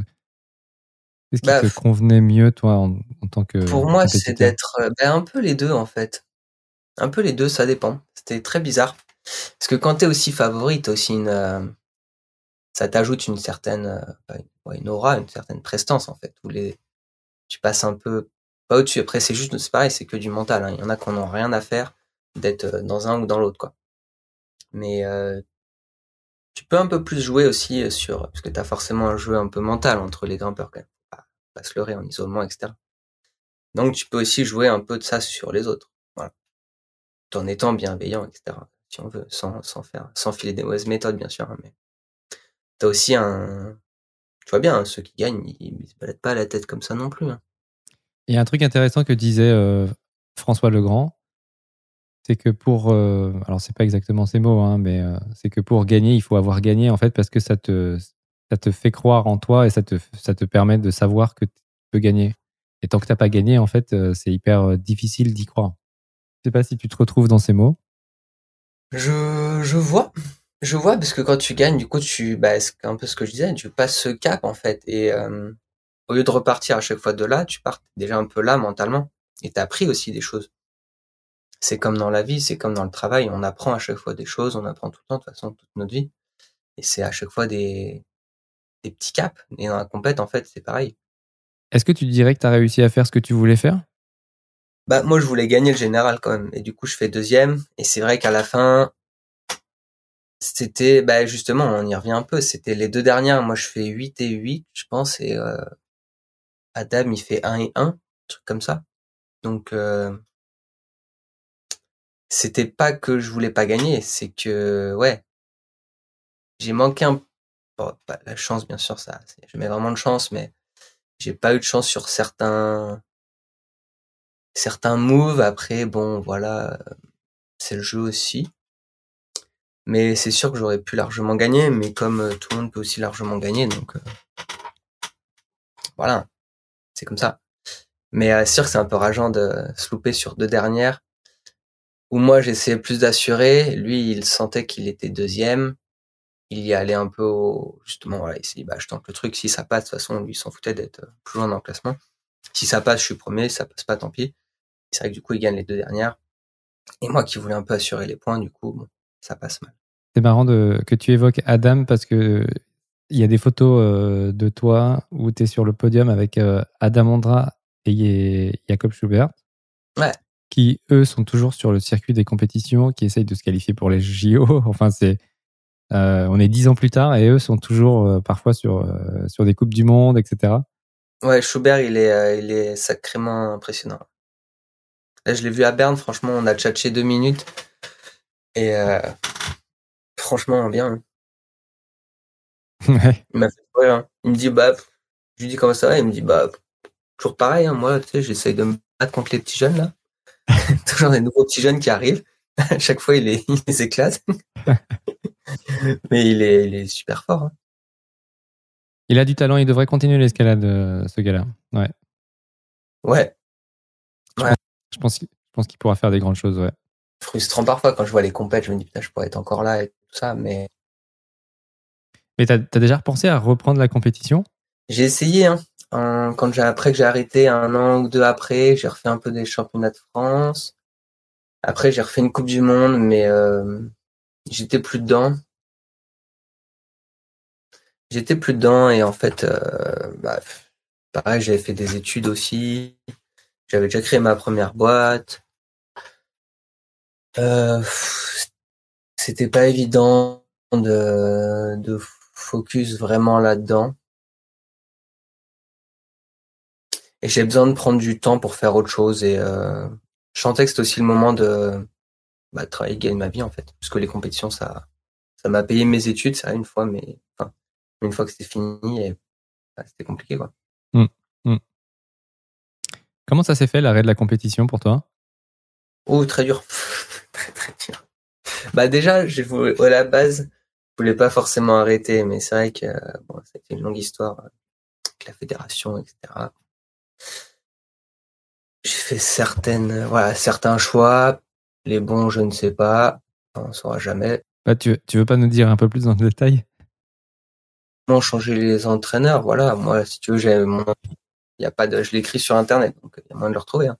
Qu'est-ce qui bah, te convenait mieux toi en, tant que Pour moi, c'est d'être euh, ben, un peu les deux en fait. Un peu les deux, ça dépend. C'était très bizarre parce que quand t'es aussi favori, t'as aussi une euh, ça t'ajoute une certaine une aura, une certaine prestance en fait. Où les tu passes un peu pas au-dessus. Après, c'est juste c'est pareil, c'est que du mental. Hein. Il y en a qui n'ont rien à faire d'être euh, dans un ou dans l'autre quoi. Mais euh, tu peux un peu plus jouer aussi euh, sur parce que tu as forcément un jeu un peu mental entre les grimpeurs quand même. Pas, se leurrer en isolement etc. Donc tu peux aussi jouer un peu de ça sur les autres. Voilà. En étant bienveillant etc. Si on veut sans sans faire sans filer des mauvaises méthodes bien sûr hein, mais t'as aussi un tu vois bien hein, ceux qui gagnent ils, se baladent pas la tête comme ça non plus. Hein. Il y a un truc intéressant que disait François Legrand, c'est que pour, euh, alors c'est pas exactement ces mots, hein, mais euh, c'est que pour gagner, il faut avoir gagné en fait parce que ça te, ça te fait croire en toi et ça te, ça te permet de savoir que tu peux gagner. Et tant que t'as pas gagné, en fait, euh, c'est hyper difficile d'y croire. Je sais pas si tu te retrouves dans ces mots. Je, je vois, je vois parce que quand tu gagnes, du coup, tu, bah, c'est un peu ce que je disais, tu passes ce cap en fait et au lieu de repartir à chaque fois de là, tu pars déjà un peu là mentalement et t'as appris aussi des choses c'est comme dans la vie, c'est comme dans le travail, on apprend à chaque fois des choses, on apprend tout le temps, de toute façon, toute notre vie. Et c'est à chaque fois des, des petits caps. Et dans la compète, en fait, c'est pareil. Est-ce que tu dirais que tu as réussi à faire ce que tu voulais faire? Bah moi, je voulais gagner le général quand même. Et du coup, je fais deuxième. Et c'est vrai qu'à la fin, C'était, bah, justement, on y revient un peu. C'était les deux dernières. Moi, je fais 8 et 8, je pense, et euh, Adam, il fait 1 et 1, un truc comme ça. Donc, euh, c'était pas que je voulais pas gagner, c'est que, ouais, j'ai manqué un, bon, pas la chance, bien sûr, ça, je mets vraiment de chance, mais j'ai pas eu de chance sur certains, certains moves. Après, bon, voilà, c'est le jeu aussi. Mais c'est sûr que j'aurais pu largement gagner, mais comme euh, tout le monde peut aussi largement gagner, donc euh, voilà, c'est comme ça. Mais euh, c'est sûr que c'est un peu rageant de se louper sur deux dernières, où moi j'essayais plus d'assurer, lui il sentait qu'il était deuxième, il y allait un peu au, justement, voilà, il s'est dit, bah, je tente le truc, si ça passe, de toute façon, lui, il s'en foutait d'être plus loin dans le classement. Si ça passe, je suis premier, si ça passe pas, tant pis. C'est vrai que du coup, il gagne les deux dernières. Et moi qui voulais un peu assurer les points, du coup, bon, ça passe mal. C'est marrant de, que tu évoques Adam parce que il y a des photos euh, de toi où tu es sur le podium avec euh, Adam Ondra et Jacob Schubert. Ouais. Qui, eux, sont toujours sur le circuit des compétitions, qui essayent de se qualifier pour les JO. [laughs] Enfin, c'est. Euh, on est dix ans plus tard et eux sont toujours parfois sur, sur des Coupes du Monde, etc. Ouais, Schubert, il est, il est sacrément impressionnant. Là, je l'ai vu à Berne, franchement, on a tchatché deux minutes. Et franchement bien. [laughs] Ouais. Il m'a fait hein. Il me dit bah, je lui dis comment ça va, il me dit bah toujours pareil. Hein. moi, tu sais, j'essaye de me battre contre les petits jeunes là. [laughs] toujours des nouveaux petits jeunes qui arrivent. [laughs] à chaque fois, il les, il les éclate. [laughs] Mais il est, il est super fort. Hein. Il a du talent, il devrait continuer l'escalade, euh, ce gars-là. Ouais. Ouais. Je pense, je pense qu'il pourra faire des grandes choses, ouais. Frustrant parfois quand je vois les compètes, je me dis putain, je pourrais être encore là et tout ça, mais. Mais t'as as déjà repensé à reprendre la compétition? J'ai essayé, hein. Quand j'ai après que j'ai arrêté un an ou deux après, j'ai refait un peu des championnats de France. Après, j'ai refait une Coupe du Monde, mais euh, j'étais plus dedans. J'étais plus dedans et en fait, euh, bah, pareil, j'avais fait des études aussi. J'avais déjà créé ma première boîte. Euh, c'était pas évident de, de focus vraiment là-dedans. Et j'ai besoin de prendre du temps pour faire autre chose. Et euh, que c'était aussi le moment de bah, travailler, gagner ma vie en fait. Parce que les compétitions, ça ça m'a payé mes études, ça une fois, mais enfin, une fois que c'était fini, et, bah, c'était compliqué quoi. Mmh, mmh. Comment ça s'est fait l'arrêt de la compétition pour toi? Oh, très dur. [laughs] très très dur. Bah déjà, je voulais, à la base, je voulais pas forcément arrêter, mais c'est vrai que bon, c'était une longue histoire avec la fédération, etc. J'ai fait certaines, voilà, certains choix. Les bons, je ne sais pas. On ne saura jamais. Bah, tu, tu veux pas nous dire un peu plus dans le détail? Non, changer les entraîneurs, voilà. Moi, si tu veux, j'ai mon, il y a pas de, je l'écris sur internet, donc il y a moyen de le retrouver. Hein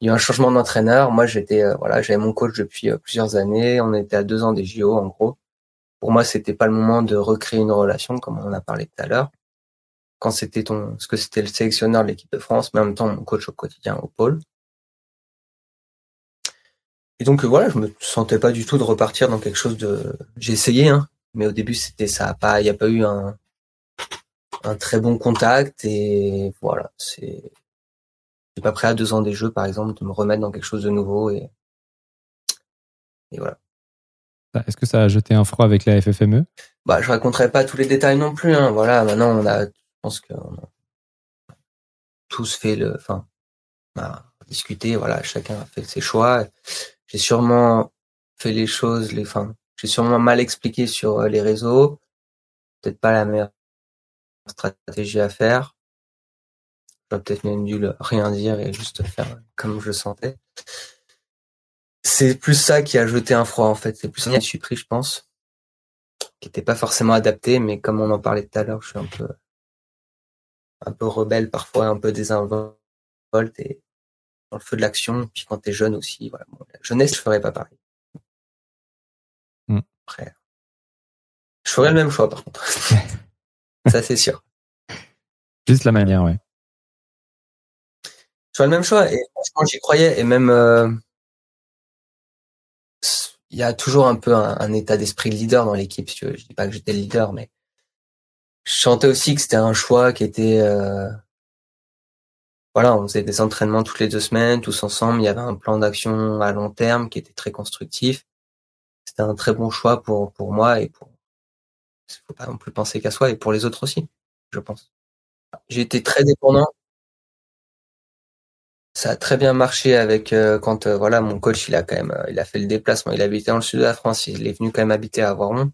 il y a eu un changement d'entraîneur. Moi, j'étais, euh, voilà, j'avais mon coach depuis euh, plusieurs années. On était à deux ans des JO, en gros. Pour moi, c'était pas le moment de recréer une relation, comme on a parlé tout à l'heure. Quand c'était ton, ce que c'était le sélectionneur de l'équipe de France, mais en même temps mon coach au quotidien au pôle. Et donc euh, voilà, je me sentais pas du tout de repartir dans quelque chose de. J'ai essayé, hein, mais au début c'était ça a pas, il y a pas eu un un très bon contact et voilà, c'est suis pas prêt à deux ans des jeux, par exemple, de me remettre dans quelque chose de nouveau et, et voilà. Est-ce que ça a jeté un froid avec la FFME Bah, je raconterai pas tous les détails non plus. Hein. Voilà, maintenant on a, je pense qu'on a tous fait le, enfin, on a discuté. Voilà, chacun a fait ses choix. J'ai sûrement fait les choses, les, enfin, j'ai sûrement mal expliqué sur euh, les réseaux. Peut-être pas la meilleure stratégie à faire. J'aurais peut-être même dû rien dire et juste faire comme je le sentais. C'est plus ça qui a jeté un froid en fait. C'est plus ça je suis pris, je pense, qui n'était pas forcément adapté, mais comme on en parlait tout à l'heure, je suis un peu, un peu rebelle parfois, un peu désinvolte et dans le feu de l'action. Puis quand t'es jeune aussi, voilà. la jeunesse, je ferais pas pareil. Après, je ferais le même choix par contre. [laughs] ça c'est sûr. Juste la manière, ouais soit le même choix. Et franchement, j'y croyais. Et même, euh, il y a toujours un peu un, état d'esprit de leader dans l'équipe. Je dis pas que j'étais le leader, mais je sentais aussi que c'était un choix qui était euh, voilà, on faisait des entraînements toutes les deux semaines, tous ensemble. Il y avait un plan d'action à long terme qui était très constructif. C'était un très bon choix pour pour moi et pour. Faut pas non plus penser qu'à soi et pour les autres aussi, je pense. J'ai été très dépendant. Ça a très bien marché avec euh, quand euh, voilà mon coach il a quand même euh, il a fait le déplacement. Il habitait dans le sud de la France. Il est venu quand même habiter à Voiron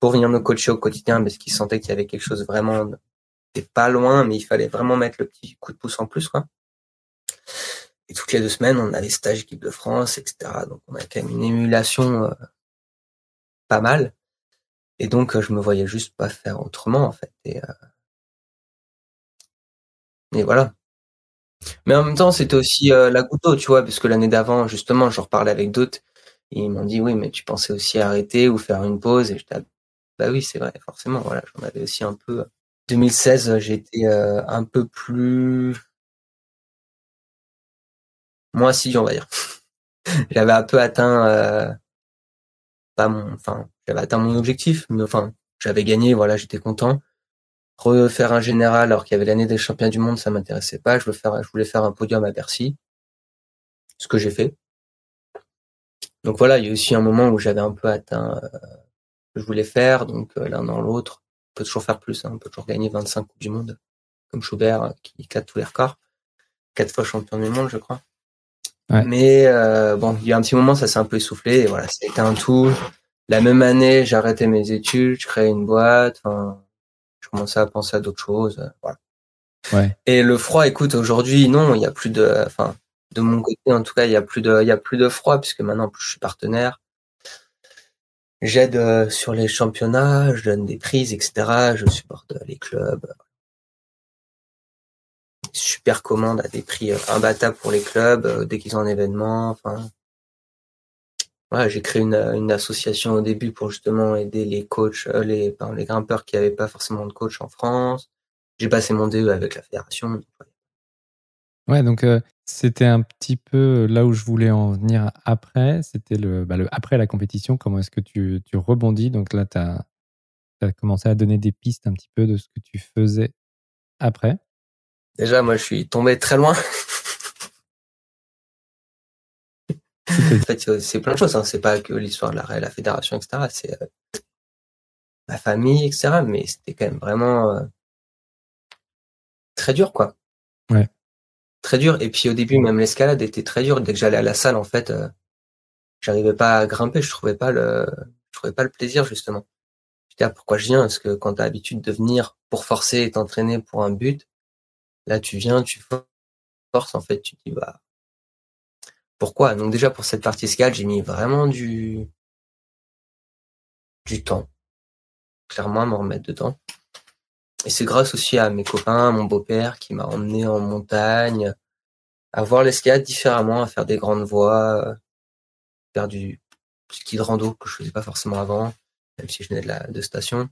pour venir me coacher au quotidien parce qu'il sentait qu'il y avait quelque chose vraiment pas loin, mais il fallait vraiment mettre le petit coup de pouce en plus, quoi. Et toutes les deux semaines, on avait stage équipe de France, etc. Donc on a quand même une émulation euh, pas mal. Et donc euh, je me voyais juste pas faire autrement en fait. Et, euh, voilà. Mais en même temps, c'était aussi la goutte d'eau, tu vois, parce l'année d'avant, justement, je reparlais avec d'autres. Ils m'ont dit, oui, mais tu pensais aussi arrêter ou faire une pause? Et bah oui, c'est vrai, forcément, voilà, j'en avais aussi un peu 2016, j'ai été euh, un peu plus moins assidu, on va dire. [laughs] j'avais un peu atteint euh, pas mon, enfin, j'avais atteint mon objectif, mais enfin, j'avais gagné, voilà, j'étais content. Refaire un général alors qu'il y avait l'année des champions du monde, ça m'intéressait pas. Je voulais faire, un podium à Bercy, ce que j'ai fait. Donc voilà, il y a aussi un moment où j'avais un peu atteint euh, que je voulais faire, donc l'un dans l'autre peut toujours faire plus, hein. on peut toujours gagner 25 Coupes du Monde, comme Schubert euh, qui éclate tous les records. Quatre fois champion du monde, je crois. Mais euh, bon, il y a un petit moment, ça s'est un peu essoufflé. Et voilà, c'était un tout. La même année, arrêté mes études, je créais une boîte. Enfin, je commençais à penser à d'autres choses. Euh, voilà. Ouais. Et le froid, écoute, aujourd'hui, non, il y a plus de, enfin, de mon côté, en tout cas, il y a plus de, il y a plus de froid puisque maintenant, plus je suis partenaire. J'aide euh, sur les championnats, je donne des prises, etc. Je supporte euh, les clubs. Super commande à des prix euh, imbattables pour les clubs dès qu'ils ont un événement. Enfin, j'ai créé une, association au début pour justement aider les coachs, les, les grimpeurs qui n'avaient pas forcément de coach en France. J'ai passé mon DE avec la fédération. Ouais, donc c'était un petit peu là où je voulais en venir après. C'était le, bah, le, après la compétition. Comment est-ce que tu, tu, rebondis? Donc là, tu as, as, commencé à donner des pistes un petit peu de ce que tu faisais après. Déjà, moi, je suis tombé très loin. [laughs] en fait, c'est plein de choses. Hein. C'est pas que l'histoire de la, la fédération, etc. C'est euh, ma famille, etc. Mais c'était quand même vraiment euh, très dur, quoi. Ouais très dur. Et puis au début, même l'escalade était très dure. Dès que j'allais à la salle, en fait, euh, j'arrivais pas à grimper. Je trouvais pas le, je trouvais pas le plaisir justement. Je disais, ah, pourquoi je viens? Parce que quand tu as l'habitude de venir pour forcer et t'entraîner pour un but, là tu viens, tu forces en fait, tu dis bah pourquoi? Donc déjà pour cette partie escalade, j'ai mis vraiment du du temps, clairement à me remettre dedans. Et c'est grâce aussi à mes copains, mon beau-père qui m'a emmené en montagne, à voir l'escalade différemment, à faire des grandes voies, faire du ski de rando que je faisais pas forcément avant, même si je venais de la de station.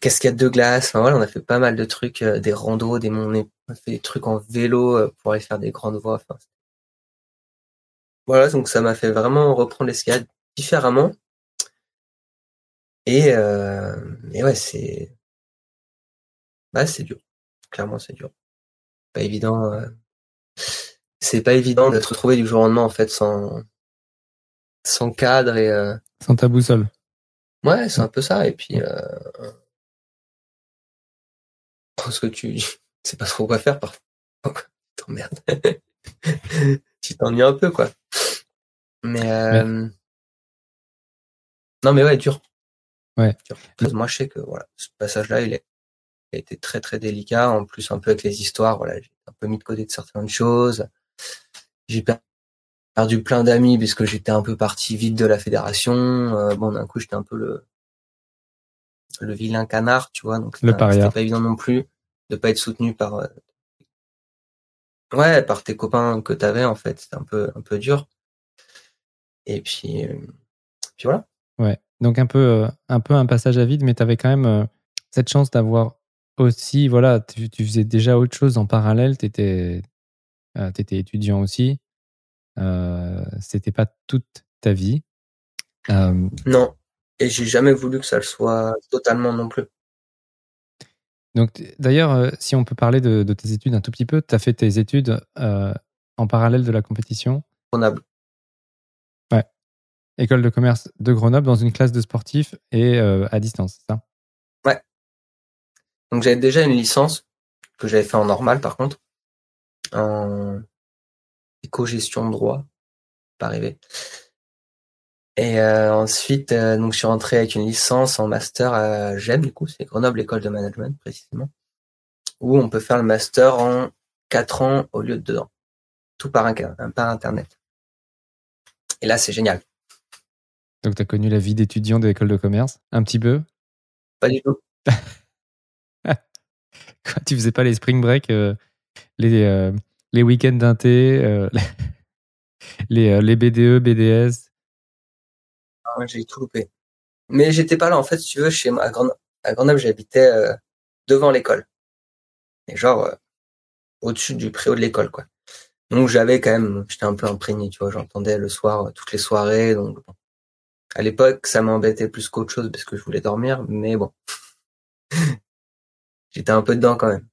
Cascade de glace, enfin voilà, on a fait pas mal de trucs, euh, des randos, des on a fait des trucs en vélo euh, pour aller faire des grandes voies. Enfin, voilà, donc ça m'a fait vraiment reprendre l'escalade différemment. Et, euh, et ouais, c'est bah, c'est dur. Clairement, c'est dur. Pas évident. Euh, c'est pas évident d'être retrouvé du jour au lendemain en fait sans sans cadre et euh, sans ta boussole. Ouais, c'est un peu ça. Et puis euh... parce que tu [laughs] sais pas trop quoi faire parfois. [laughs] T'emmerdes. [laughs] tu t'ennuies un peu quoi. Mais euh... non, mais ouais, dur. Ouais. Dur. Moi, je sais que voilà, ce passage-là, il est a été très très délicat. En plus, un peu avec les histoires, voilà, j'ai un peu mis de côté de certaines choses. J'ai perdu plein d'amis puisque j'étais un peu parti vite de la fédération. Euh, bon, d'un coup, j'étais un peu le le vilain canard, tu vois. Donc, c'était pas évident non plus de pas être soutenu par euh, ouais, par tes copains que t'avais en fait. C'était un peu un peu dur. Et puis euh, puis voilà. Ouais. Donc un peu un peu un passage à vide, mais t'avais quand même cette chance d'avoir aussi, voilà, tu, faisais déjà autre chose en parallèle, tu étais, euh, étudiant aussi. Euh, C'était pas toute ta vie. Euh, non. Et j'ai jamais voulu que ça le soit totalement non plus. Donc, d'ailleurs, euh, si on peut parler de, tes études un tout petit peu, tu as fait tes études euh, en parallèle de la compétition? Grenoble. Ouais. École de commerce de Grenoble dans une classe de sportifs et à distance, c'est ça? Donc, j'avais déjà une licence que j'avais fait en normal, par contre, en éco-gestion de droit, pas arrivé. Et euh, ensuite, euh, donc je suis rentré avec une licence en master à GEM, du coup, c'est Grenoble École de Management précisément, où on peut faire le master en 4 ans au lieu de 2 ans, tout par, un, par Internet. Et là, c'est génial. Donc, tu as connu la vie d'étudiant de l'école de commerce? Un petit peu? Pas du tout. [laughs] Quand tu faisais pas les spring break, euh, les, les week-ends d'un thé, [laughs] les, les BDE, BDS j'ai tout loupé. Mais j'étais pas là, en fait, si tu veux, chez à, Grenoble, j'habitais euh, devant l'école. Et genre, euh, au-dessus du préau de l'école, quoi. Donc j'avais quand même, j'étais un peu imprégné, tu vois, j'entendais le soir, euh, toutes les soirées, donc. À l'époque, ça m'embêtait plus qu'autre chose parce que je voulais dormir, mais bon. [laughs] j'étais un peu dedans quand même.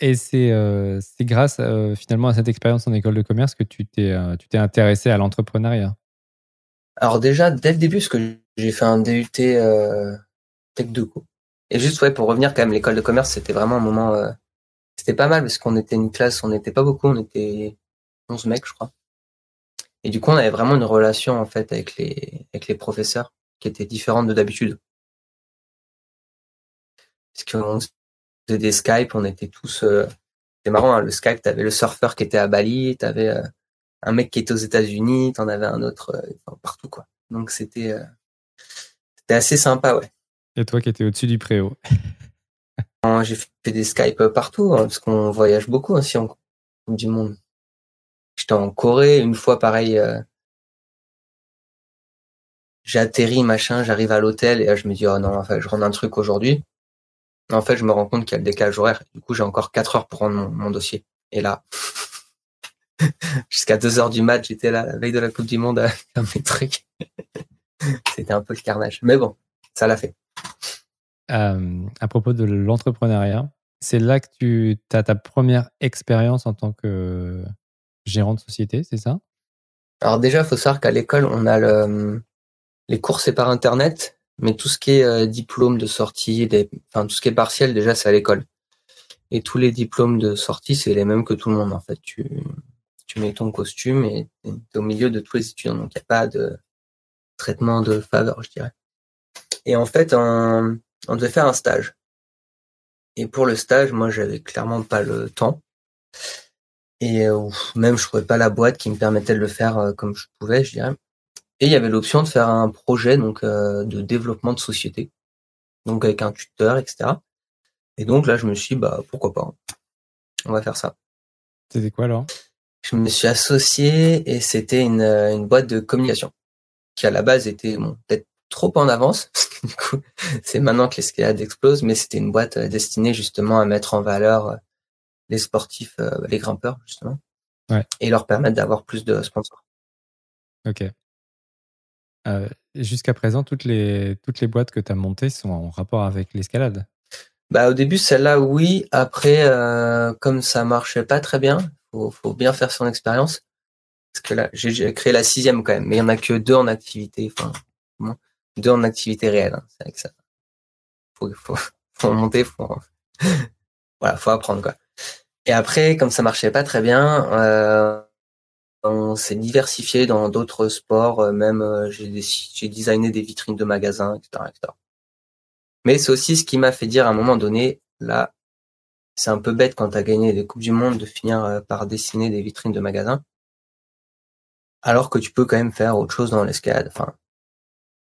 et c'est grâce finalement à cette expérience en école de commerce que tu t'es intéressé à l'entrepreneuriat? Alors déjà, dès le début, parce que j'ai fait un DUT euh, Tech 2 co. Et juste ouais, pour revenir quand même, l'école de commerce, c'était vraiment un moment, euh, c'était pas mal parce qu'on était une classe, on n'était pas beaucoup, on était 11 mecs, je crois. Et du coup, on avait vraiment une relation en fait avec les avec les professeurs qui était différente de d'habitude. Parce qu'on faisait des Skype, on était tous. Euh, c'était marrant, hein, le Skype, t'avais le surfeur qui était à Bali, t'avais euh, un mec qui était aux États-Unis, t'en avais un autre euh, partout quoi. Donc c'était euh, c'était assez sympa ouais. Et toi qui étais au-dessus du préau. [laughs] J'ai fait des Skype partout hein, parce qu'on voyage beaucoup aussi en Coupe du Monde. J'étais en Corée une fois pareil. Euh, j'ai atterri machin, j'arrive à l'hôtel et là, je me dis oh non enfin je rends un truc aujourd'hui. En fait je me rends compte qu'il y a le décalage horaire. Du coup j'ai encore 4 heures pour rendre mon, mon dossier. Et là [laughs] Jusqu'à 2 heures du match, j'étais là, la veille de la Coupe du Monde, à [laughs] faire mes trucs. [laughs] C'était un peu le carnage. Mais bon, ça l'a fait. Euh, à propos de l'entrepreneuriat, c'est là que tu as ta première expérience en tant que gérant de société, c'est ça? Alors déjà, il faut savoir qu'à l'école, on a le, les cours, c'est par Internet, mais tout ce qui est euh, diplôme de sortie, enfin tout ce qui est partiel, déjà, c'est à l'école. Et tous les diplômes de sortie, c'est les mêmes que tout le monde, en fait. Tu, mets ton costume et tu es au milieu de tous les étudiants. Donc, il n'y a pas de traitement de faveur, je dirais. Et en fait, on, devait faire un stage. Et pour le stage, moi, j'avais clairement pas le temps. Et euh, même, je trouvais pas la boîte qui me permettait de le faire euh, comme je pouvais, je dirais. Et il y avait l'option de faire un projet donc euh, de développement de société, donc avec un tuteur, etc. Et donc là, je me suis dit, bah pourquoi pas, on va faire ça. C'était quoi alors? Je me suis associé et c'était une, euh, une boîte de communication qui à la base était bon, peut-être trop en avance [laughs] parce que du coup c'est maintenant que l'escalade explose mais c'était une boîte euh, destinée justement à mettre en valeur euh, les sportifs les grimpeurs justement ouais. et leur permettre d'avoir plus de sponsors ok euh, jusqu'à présent toutes les toutes les boîtes que tu as montées sont en rapport avec l'escalade bah au début celle-là oui après euh, comme ça marchait pas très bien faut, faut bien faire son expérience. Parce que là, j'ai créé la sixième quand même, mais il y en a que deux en activité, enfin, deux en activité réelle. Hein. C'est avec ça. Faut, faut, faut monter, faut, [laughs] voilà, faut apprendre quoi. Et après, comme ça marchait pas très bien, euh, on s'est diversifié dans d'autres sports. Euh, même euh, j'ai designé des vitrines de magasins, etc.. Mais c'est aussi ce qui m'a fait dire à un moment donné, là, c'est un peu bête quand tu as gagné des Coupes du Monde de finir euh, par dessiner des vitrines de magasins. Alors que tu peux quand même faire autre chose dans l'escalade. Enfin,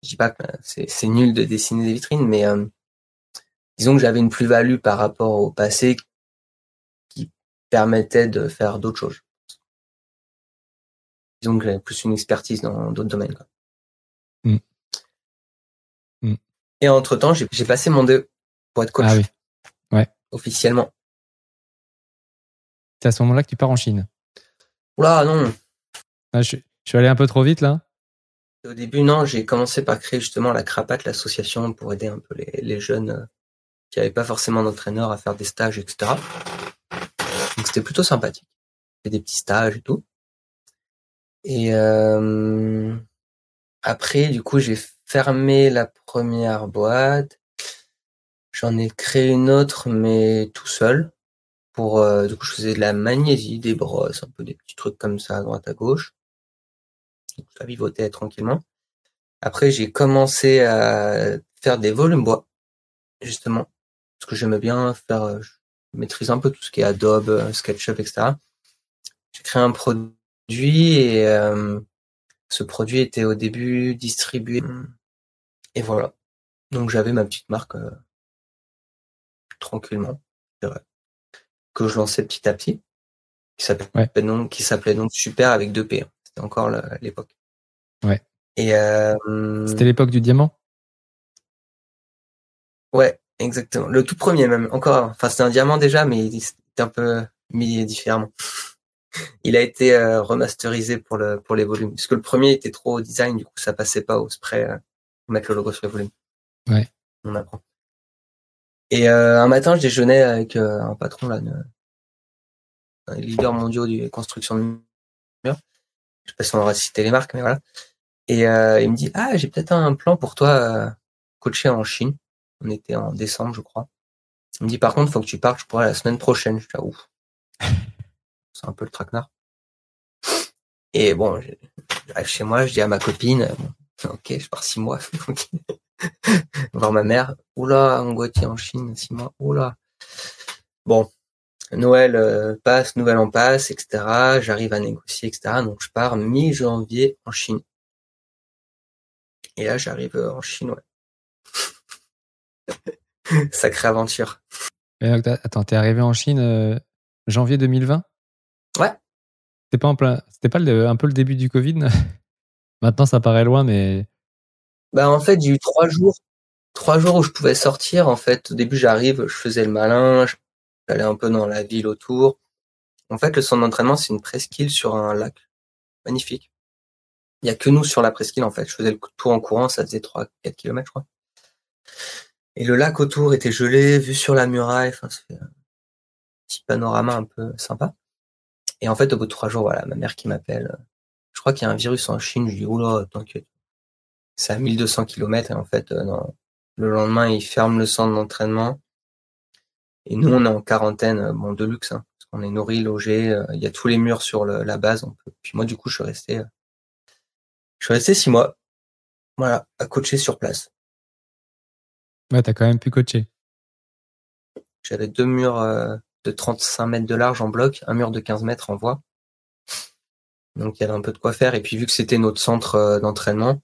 je dis pas que c'est nul de dessiner des vitrines, mais disons que j'avais une plus-value par rapport au passé qui permettait de faire d'autres choses. Disons que j'avais plus une expertise dans d'autres domaines. Quoi. Mmh. Mmh. Et entre temps, j'ai passé mon deux pour être coach. Ah oui. Ouais. Officiellement. C'est à ce moment-là que tu pars en Chine. Oula, non. Ah, je, Je suis allé un peu trop vite là Au début, non, j'ai commencé par créer justement la Crapat, l'association pour aider un peu les, les jeunes euh, qui n'avaient pas forcément d'entraîneur à faire des stages, etc. Donc c'était plutôt sympathique. J'ai des petits stages et tout. Et euh, après, du coup, j'ai fermé la première boîte. J'en ai créé une autre, mais tout seul. Pour, euh, du coup, je faisais de la magnésie, des brosses, un peu des petits trucs comme ça à droite à gauche. Donc, ça vivotait tranquillement. Après, j'ai commencé à faire des volumes bois, justement, parce que j'aimais bien faire, euh, je maîtrise un peu tout ce qui est Adobe, euh, SketchUp, etc. J'ai créé un produit et euh, ce produit était au début distribué. Et voilà. Donc j'avais ma petite marque euh, tranquillement, que je lançais petit à petit, qui s'appelait Ouais. donc, qui s'appelait donc Super avec deux P. hein. C'était encore l'époque. Ouais. Et euh, C'était l'époque du diamant? Ouais, exactement. Le tout premier même, encore. Enfin, c'était un diamant déjà, mais il était un peu mis différemment. Il a été euh, remasterisé pour le pour les volumes, puisque le premier était trop au design, du coup ça passait pas au spray euh, pour mettre le logo sur les volumes. Ouais. On apprend. Et euh, un matin, je déjeunais avec euh, un patron là, un leader mondial du construction de murs. Je sais pas si on aura cité les marques, mais voilà. Et euh, il me dit ah j'ai peut-être un plan pour toi euh, coacher en Chine. On était en décembre, je crois. Il me dit par contre faut que tu partes, je pourrais la semaine prochaine. Je dis ah, ouf. [laughs] Un peu le traquenard. Et bon, chez moi, je dis à ma copine, ok, je pars six mois. [laughs] Voir ma mère. Oula, Gauthier en Chine, six mois. Oula. Bon, Noël euh, passe, Noël en passe, etc. J'arrive à négocier, etc. Donc je pars mi-janvier en Chine. Et là, j'arrive euh, en Chine, ouais. [laughs] Sacrée aventure. Attends, t'es arrivé en Chine euh, janvier 2020 Ouais. C'était pas, en plein... C'était pas le- un peu le début du Covid? [laughs] Maintenant, ça paraît loin, mais Bah en fait, j'ai eu trois jours, trois jours où je pouvais sortir. En fait, au début, j'arrive, je faisais le malin, j'allais un peu dans la ville autour. En fait, le centre d'entraînement, c'est une presqu'île sur un lac. Magnifique. Il y a que nous sur la presqu'île, en fait. Je faisais le tour en courant, ça faisait 3, 4 kilomètres, je crois. Et le lac autour était gelé, vu sur la muraille, enfin, c'est un petit panorama un peu sympa. Et en fait, au bout de trois jours, voilà, ma mère qui m'appelle. euh, Je crois qu'il y a un virus en Chine. Je dis, oula, t'inquiète. C'est à 1200 kilomètres et en fait, euh, non. le lendemain, ils ferment le centre d'entraînement. Et nous, on est en quarantaine, euh, bon, de luxe, hein, parce qu'on est nourri, logé, euh, il y a tous les murs sur le- la base. On peut... Puis moi, du coup, je suis resté, euh, je suis resté six mois, voilà, à coacher sur place. ouais, t'as quand même pu coacher. J'avais deux murs euh, de 35 mètres de large en bloc, un mur de 15 mètres en voie. Donc il y avait un peu de quoi faire. Et puis vu que c'était notre centre euh, d'entraînement,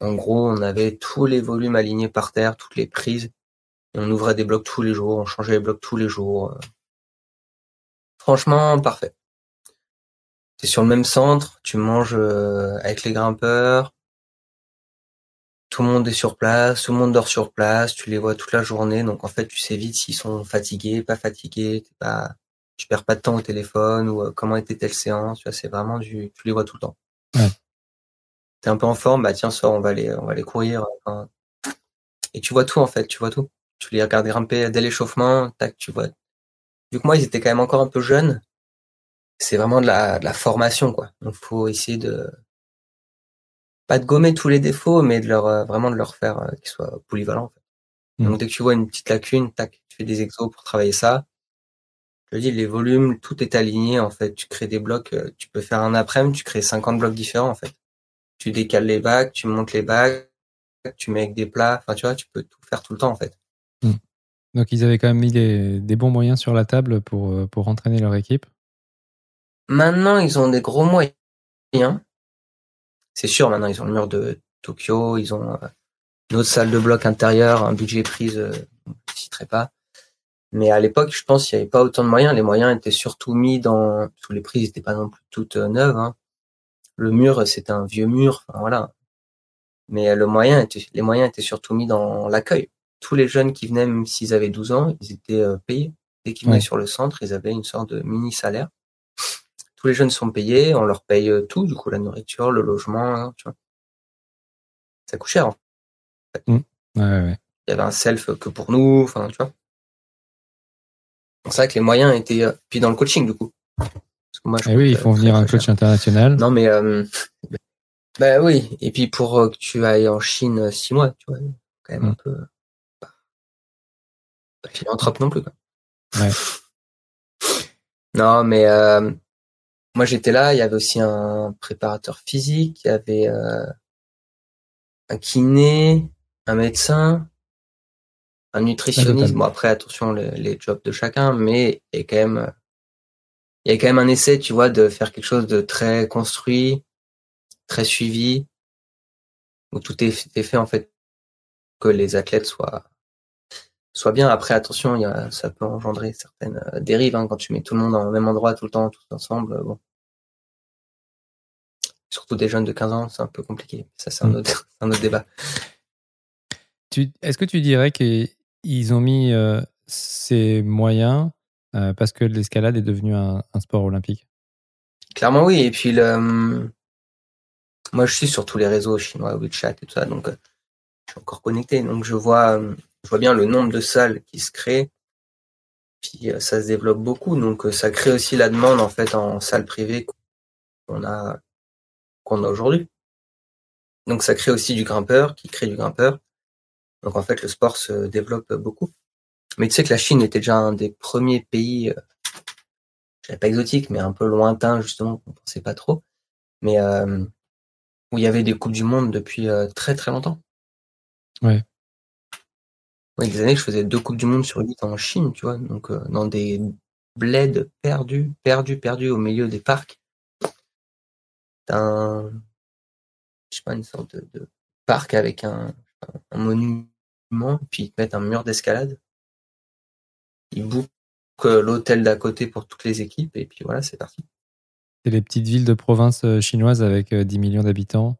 en gros, on avait tous les volumes alignés par terre, toutes les prises. On ouvrait des blocs tous les jours, on changeait les blocs tous les jours. euh. Franchement, parfait. T'es sur le même centre, tu manges euh, avec les grimpeurs. Tout le monde est sur place, tout le monde dort sur place, tu les vois toute la journée, donc en fait tu sais vite s'ils sont fatigués, pas fatigués, t'es pas, tu perds pas de temps au téléphone ou euh, comment était telle séance, tu vois, c'est vraiment du, tu les vois tout le temps. Ouais. T'es un peu en forme, bah tiens, sors, on va aller, on va aller courir. enfin. Et tu vois tout en fait, tu vois tout. Tu les regardes grimper dès l'échauffement, tac, tu vois. Vu que moi ils étaient quand même encore un peu jeunes, c'est vraiment de la, de la formation quoi. Donc faut essayer de pas de gommer tous les défauts, mais de leur euh, vraiment de leur faire euh, qu'ils soient polyvalents. En fait. Mhm. Donc dès que tu vois une petite lacune, tac, tu fais des exos pour travailler ça. Je te dis, les volumes, tout est aligné en fait. Tu crées des blocs, euh, tu peux faire un après-midi, tu crées 50 blocs différents en fait. Tu décales les bacs, tu montes les bacs, tu mets avec des plats. Enfin tu vois, tu peux tout faire tout le temps en fait. Donc, ils avaient quand même mis des, des bons moyens sur la table pour, pour entraîner leur équipe. Maintenant, ils ont des gros moyens. C'est sûr, maintenant, ils ont le mur de Tokyo, ils ont euh, une autre salle de bloc intérieure, un budget prise, euh, je ne citerai pas. Mais à l'époque, je pense qu'il n'y avait pas autant de moyens. Les moyens étaient surtout mis dans... Tous les prises n'étaient pas non plus toutes euh, neuves. hein. Le mur, c'était un vieux mur, enfin, voilà. Mais le moyen était... les moyens étaient surtout mis dans l'accueil. Tous les jeunes qui venaient, même s'ils avaient 12 ans, ils étaient euh, payés. Dès qu'ils venaient Ouais. sur le centre, ils avaient une sorte de mini salaire tous les jeunes sont payés, on leur paye tout, du coup la nourriture, le logement, hein, tu vois. Ça coûte cher. En fait. Mmh. Ouais, ouais. Il y avait un self que pour nous, enfin tu vois. C'est vrai que les moyens étaient puis dans le coaching du coup. moi, eh oui, ils font venir un coach international. Non mais bah oui, et puis pour que tu ailles en Chine six mois, tu vois, quand même un mmh. peu philanthrope non plus quoi. Ouais. [laughs] Non, mais euh, moi j'étais là, il y avait aussi un préparateur physique, il y avait euh, un kiné, un médecin, un nutritionniste. Bon après attention les, jobs de chacun, mais il y a quand même il y a quand même un essai, tu vois, de faire quelque chose de très construit, très suivi, où tout est fait en fait que les athlètes soient soit bien. Après, attention, y a, ça peut engendrer certaines euh, dérives hein, quand tu mets tout le monde dans le même endroit tout le temps, tous ensemble. Bon. Surtout des jeunes de 15 ans, c'est un peu compliqué. Ça, c'est un, mm. autre, [laughs] un autre débat. Est-ce que tu dirais qu'ils ont mis euh, ces moyens euh, parce que l'escalade est devenue un, sport olympique? Clairement oui. Et puis le, moi je suis sur tous les réseaux chinois, WeChat et tout ça, donc je suis encore connecté. Donc je vois je vois bien le nombre de salles qui se créent. Puis euh, ça se développe beaucoup, donc euh, ça crée aussi la demande en fait en salle privée qu'on a qu'on a aujourd'hui. Donc ça crée aussi du grimpeur, qui crée du grimpeur. Donc en fait le sport se développe beaucoup. Mais tu sais que la Chine était déjà un des premiers pays, euh, je dirais pas exotique, mais un peu lointain justement, on pensait pas trop, mais où il y avait des coupes du monde depuis très très longtemps. Ouais. Ouais, des années je faisais deux coupes du monde sur huit en Chine, tu vois, donc euh, dans des bleds perdus, perdus, perdus au milieu des parcs. T'as un, je sais pas, une sorte de, parc avec un, monument, puis ils te mettent un mur d'escalade. Ils bouclent l'hôtel d'à côté pour toutes les équipes, et puis voilà, c'est parti. C'est les petites villes de province euh, chinoises avec 10 euh, millions d'habitants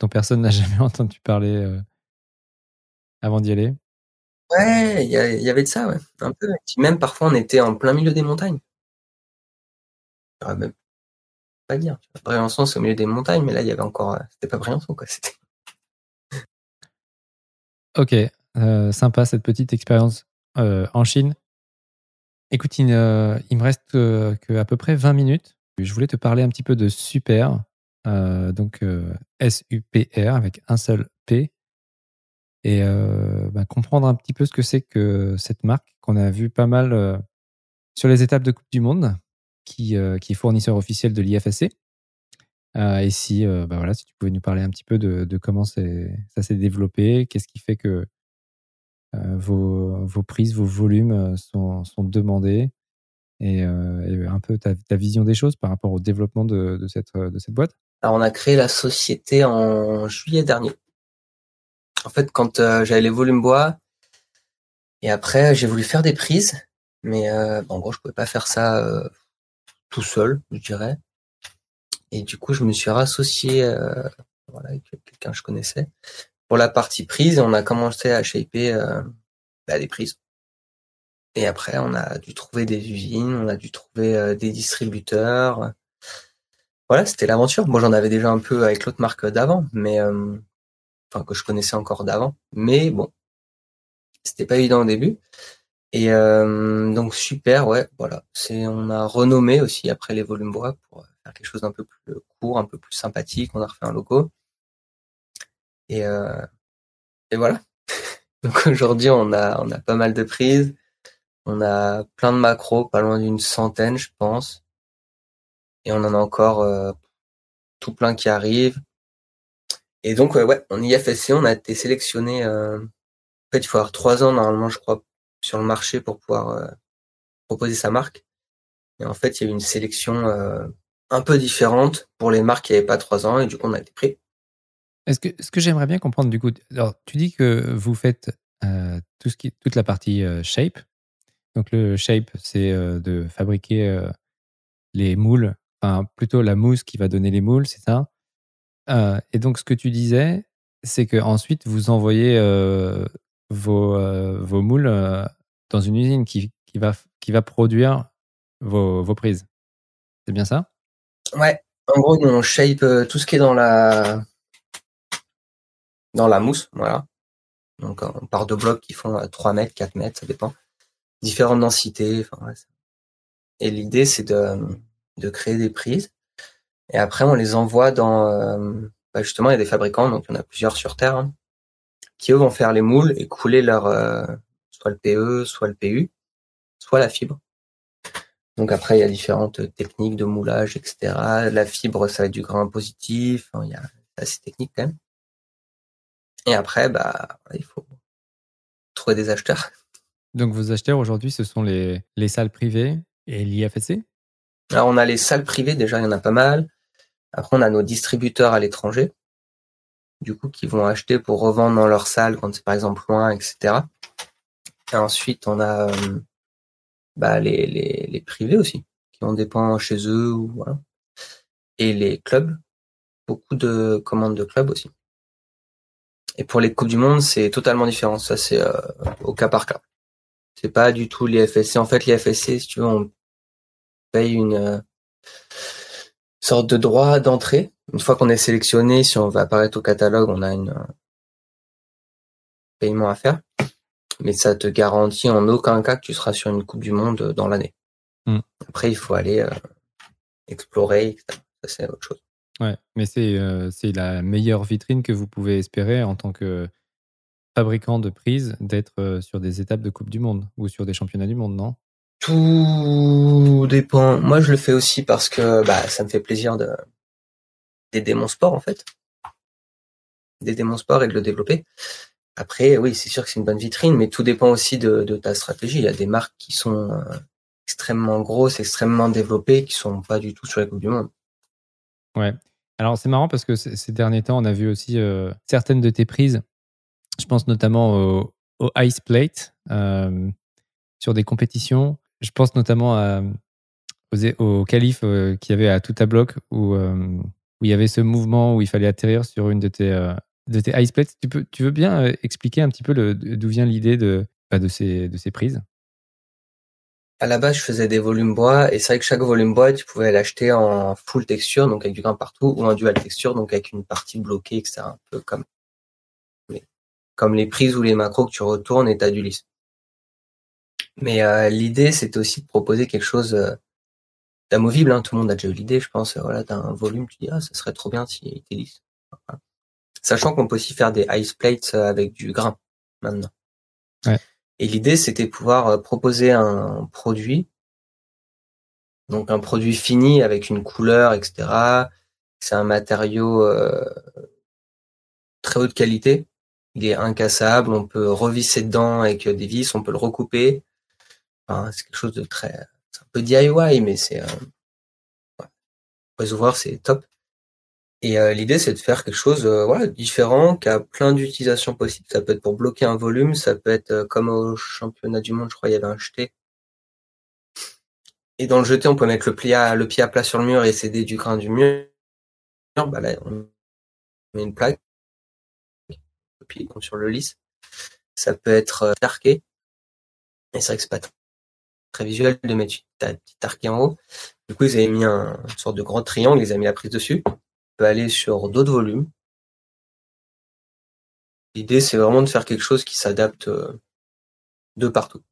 dont personne n'a [laughs] jamais entendu parler avant d'y aller. Ouais, il y, avait de ça, ouais, un peu. même parfois on était en plein milieu des montagnes. même pas dire. Briançon, c'est au milieu des montagnes, mais là il y avait encore. Euh, c'était pas Briançon, quoi. [laughs] C'était. Ok, euh, sympa cette petite expérience euh, en Chine. Écoute, il, il me reste que à peu près 20 minutes. Je voulais te parler un petit peu de Super, donc S-U-P-R avec un seul P et euh, bah, comprendre un petit peu ce que c'est que cette marque qu'on a vu pas mal euh, sur les étapes de Coupe du Monde, qui, euh, qui est fournisseur officiel de l'IFSC. et si, bah voilà, si tu pouvais nous parler un petit peu de, comment ça s'est développé, qu'est-ce qui fait que vos, vos prises, vos volumes sont, sont demandés et, un peu ta, ta, vision des choses par rapport au développement de, de, cette, de cette boîte? Alors on a créé la société en juillet dernier en fait, quand euh, j'avais les volumes bois, et après j'ai voulu faire des prises, mais euh, en gros je pouvais pas faire ça euh, tout seul, je dirais. Et du coup, je me suis rassocié voilà, avec quelqu'un que je connaissais pour la partie prise et on a commencé à shaper bah, des prises. Et après, on a dû trouver des usines, on a dû trouver des distributeurs. Voilà, c'était l'aventure. Moi, j'en avais déjà un peu avec l'autre marque d'avant, mais enfin que je connaissais encore d'avant. Mais bon, c'était pas évident au début. Et euh, donc super, ouais, voilà. C'est on a renommé aussi après les volumes bois pour faire quelque chose d'un peu plus court, un peu plus sympathique. On a refait un logo. Et euh, et voilà. [laughs] donc aujourd'hui on a on a pas mal de prises. On a plein de macros, pas loin d'une centaine, je pense. Et on en a encore euh, tout plein qui arrivent. Et donc, ouais, en IFSC, on a été sélectionné. Euh, en fait, il faut avoir trois ans normalement, je crois, sur le marché pour pouvoir euh, proposer sa marque. Et en fait, il y a eu une sélection euh, un peu différente pour les marques qui n'avaient pas trois ans, et du coup, on a été pris. Est-ce que, ce que j'aimerais bien comprendre, du coup, alors, tu dis que vous faites tout ce qui, toute la partie shape. Donc, le shape, c'est de fabriquer les moules, enfin, plutôt la mousse qui va donner les moules, c'est ça? Euh, et donc, ce que tu disais, c'est qu'ensuite, vous envoyez euh, vos, euh, vos moules dans une usine qui, va, produire vos, prises. C'est bien ça? Ouais, en gros, on shape tout ce qui est dans la dans la mousse, voilà. Donc on part de blocs qui font 3 mètres, 4 mètres, ça dépend. Différentes densités. Et l'idée, c'est de créer des prises. Et après, on les envoie dans... Euh, bah justement, il y a des fabricants, donc il y en a plusieurs sur Terre, hein, qui eux vont faire les moules et couler leur... Euh, soit le PE, soit le PU, soit la fibre. Donc après, il y a différentes techniques de moulage, etc. La fibre, ça va être du grain positif. Il y a assez technique quand même. Et après, bah, il faut trouver des acheteurs. Donc vos acheteurs aujourd'hui, ce sont les, les salles privées et l'IFSC Alors on a les salles privées, déjà il y en a pas mal. Après on a nos distributeurs à l'étranger, du coup qui vont acheter pour revendre dans leur salle quand c'est par exemple loin, etc. Et ensuite on a euh, bah, les, les, les, privés aussi, qui en dépendent chez eux. Et les clubs, beaucoup de commandes de clubs aussi. Et pour les coupes du monde, c'est totalement différent. Ça, c'est euh, au cas par cas. C'est pas du tout les FSC. En fait, les FSC, si tu veux, on paye une euh, sorte de droit d'entrée. Une fois qu'on est sélectionné, si on va apparaître au catalogue, on a un euh, paiement à faire. Mais ça te garantit en aucun cas que tu seras sur une Coupe du Monde dans l'année. Hmm. Après, il faut aller explorer, etc. Ça, c'est autre chose. Ouais, mais euh, c'est la meilleure vitrine que vous pouvez espérer en tant que fabricant de prises d'être euh, sur des étapes de Coupe du Monde ou sur des championnats du monde, non? Tout dépend. Moi, je le fais aussi parce que bah, ça me fait plaisir de d'aider mon sport en fait, d'aider mon sport et de le développer. Après, oui, c'est sûr que c'est une bonne vitrine, mais tout dépend aussi de, ta stratégie. Il y a des marques qui sont euh, extrêmement grosses, extrêmement développées, qui sont pas du tout sur la Coupe du Monde. Ouais. Alors c'est marrant parce que ces derniers temps, on a vu aussi euh, certaines de tes prises. Je pense notamment au, ice plate euh, sur des compétitions. Je pense notamment à, au calife euh, qui avait à tout à bloc où, où il y avait ce mouvement où il fallait atterrir sur une de tes, de tes ice plates. Tu, peux, tu veux bien expliquer un petit peu d'où vient l'idée de, bah, de, ces, de ces prises? À la base, je faisais des volumes bois et c'est vrai que chaque volume bois, tu pouvais l'acheter en full texture, donc avec du grain partout, ou en dual texture, donc avec une partie bloquée, etc. Un peu comme les, comme les prises ou les macros que tu retournes et t'as du lisse. Mais euh, l'idée, c'était aussi de proposer quelque chose euh, d'amovible. Hein. Tout le monde a déjà eu l'idée, je pense. Euh, voilà, t'as un volume, tu dis ah, ça serait trop bien s'il était lisse. Sachant qu'on peut aussi faire des ice plates avec du grain maintenant. Ouais. Et l'idée, c'était pouvoir euh, proposer un produit, donc un produit fini avec une couleur, etc. C'est un matériau euh, très haute qualité. Il est incassable, on peut revisser dedans avec des vis, on peut le recouper. Enfin, c'est quelque chose de très, c'est un peu DIY, mais c'est, euh, ouais. c'est top. Et euh, l'idée, c'est de faire quelque chose euh, voilà, différent, qui a plein d'utilisations possibles. Ça peut être pour bloquer un volume, ça peut être euh, comme au championnat du monde, je crois, il y avait un jeté. Et dans le jeté, on peut mettre le, pied à, le pied à plat sur le mur et céder du grain du mur. Bah là, on met une plaque, puis sur le lisse. Ça peut être arqué. Et c'est vrai que c'est pas très visuel de mettre ta petite arquée en haut. Du coup, ils avaient mis un, une sorte de grand triangle, ils avaient mis la prise dessus aller sur d'autres volumes. L'idée, c'est vraiment de faire quelque chose qui s'adapte euh, de partout.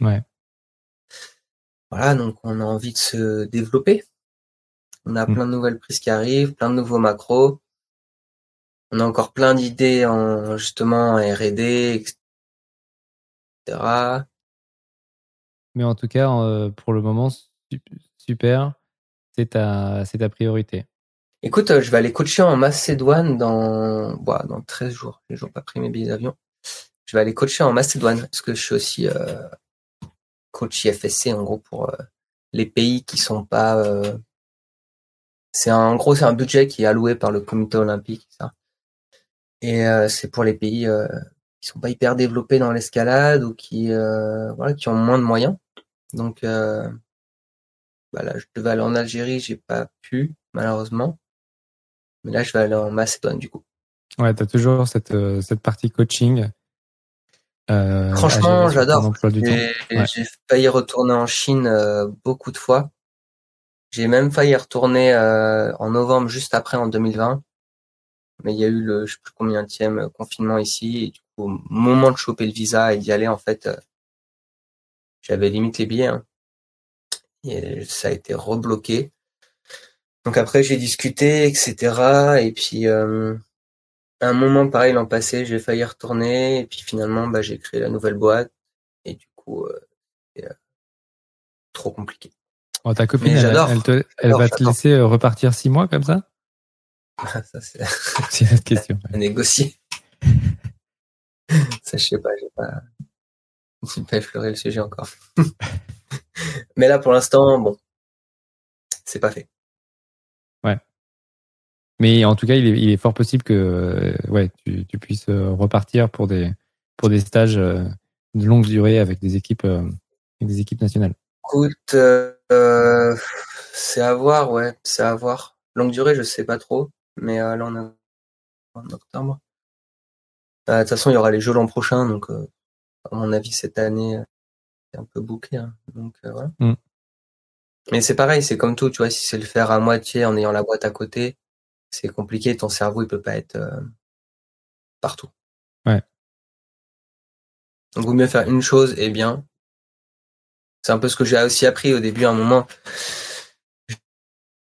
Ouais. Voilà, donc on a envie de se développer. On a mm. plein de nouvelles prises qui arrivent, plein de nouveaux macros. On a encore plein d'idées en justement R&D, etc. Mais en tout cas, euh, pour le moment, super. C'est ta, c'est ta priorité. Écoute, euh, je vais aller coacher en Macédoine dans, dans 13 jours. J'ai toujours pas pris mes billets d'avion. Je vais aller coacher en Macédoine parce que je suis aussi euh, coach IFSC en gros pour les pays qui sont pas. c'est un, en gros c'est un budget qui est alloué par le comité olympique ça. Et c'est pour les pays qui sont pas hyper développés dans l'escalade ou qui voilà qui ont moins de moyens. Donc bah là je devais aller en Algérie, j'ai pas pu malheureusement. Mais là, je vais aller en Macédoine, du coup. Ouais, tu as toujours cette, euh, cette partie coaching. Euh, Franchement, j'adore. J'ai failli retourner en Chine euh, beaucoup de fois. J'ai même failli retourner euh, en novembre, juste après, en 2020. Mais il y a eu le, je sais plus combien de confinement ici. Et du coup, au moment de choper le visa et d'y aller, en fait, euh, j'avais limite les billets. Hein. Et ça a été rebloqué. Donc après, j'ai discuté, etc. Et puis, euh, à un moment pareil l'an passé, j'ai failli retourner. Et puis finalement, bah, j'ai créé la nouvelle boîte. Et du coup, euh, trop compliqué. Oh, ta copine, elle, va te laisser euh, repartir six mois comme ça? Ça, [laughs] c'est une autre question. [laughs] à négocier. ça, je sais pas, j'ai pas, j'ai pas effleuré le sujet encore. [laughs] Mais là, pour l'instant, bon, c'est pas fait. Ouais. Mais en tout cas, il est, il est fort possible que euh, ouais, tu, tu, puisses euh, repartir pour des, pour des stages de longue durée avec des équipes, avec des équipes nationales. Écoute, euh, c'est à voir, ouais, c'est à voir. Longue durée, je sais pas trop, mais euh, là on est en octobre. Euh, de toute façon, il y aura les jeux l'an prochain, donc euh, à mon avis cette année c'est un peu bouclé, hein, donc voilà. Mm. Mais c'est pareil, c'est comme tout, tu vois, si c'est le faire à moitié en ayant la boîte à côté, c'est compliqué. Ton cerveau, il peut pas être partout. Ouais. Donc, vaut mieux faire une chose et bien c'est un peu ce que j'ai aussi appris au début. À un moment,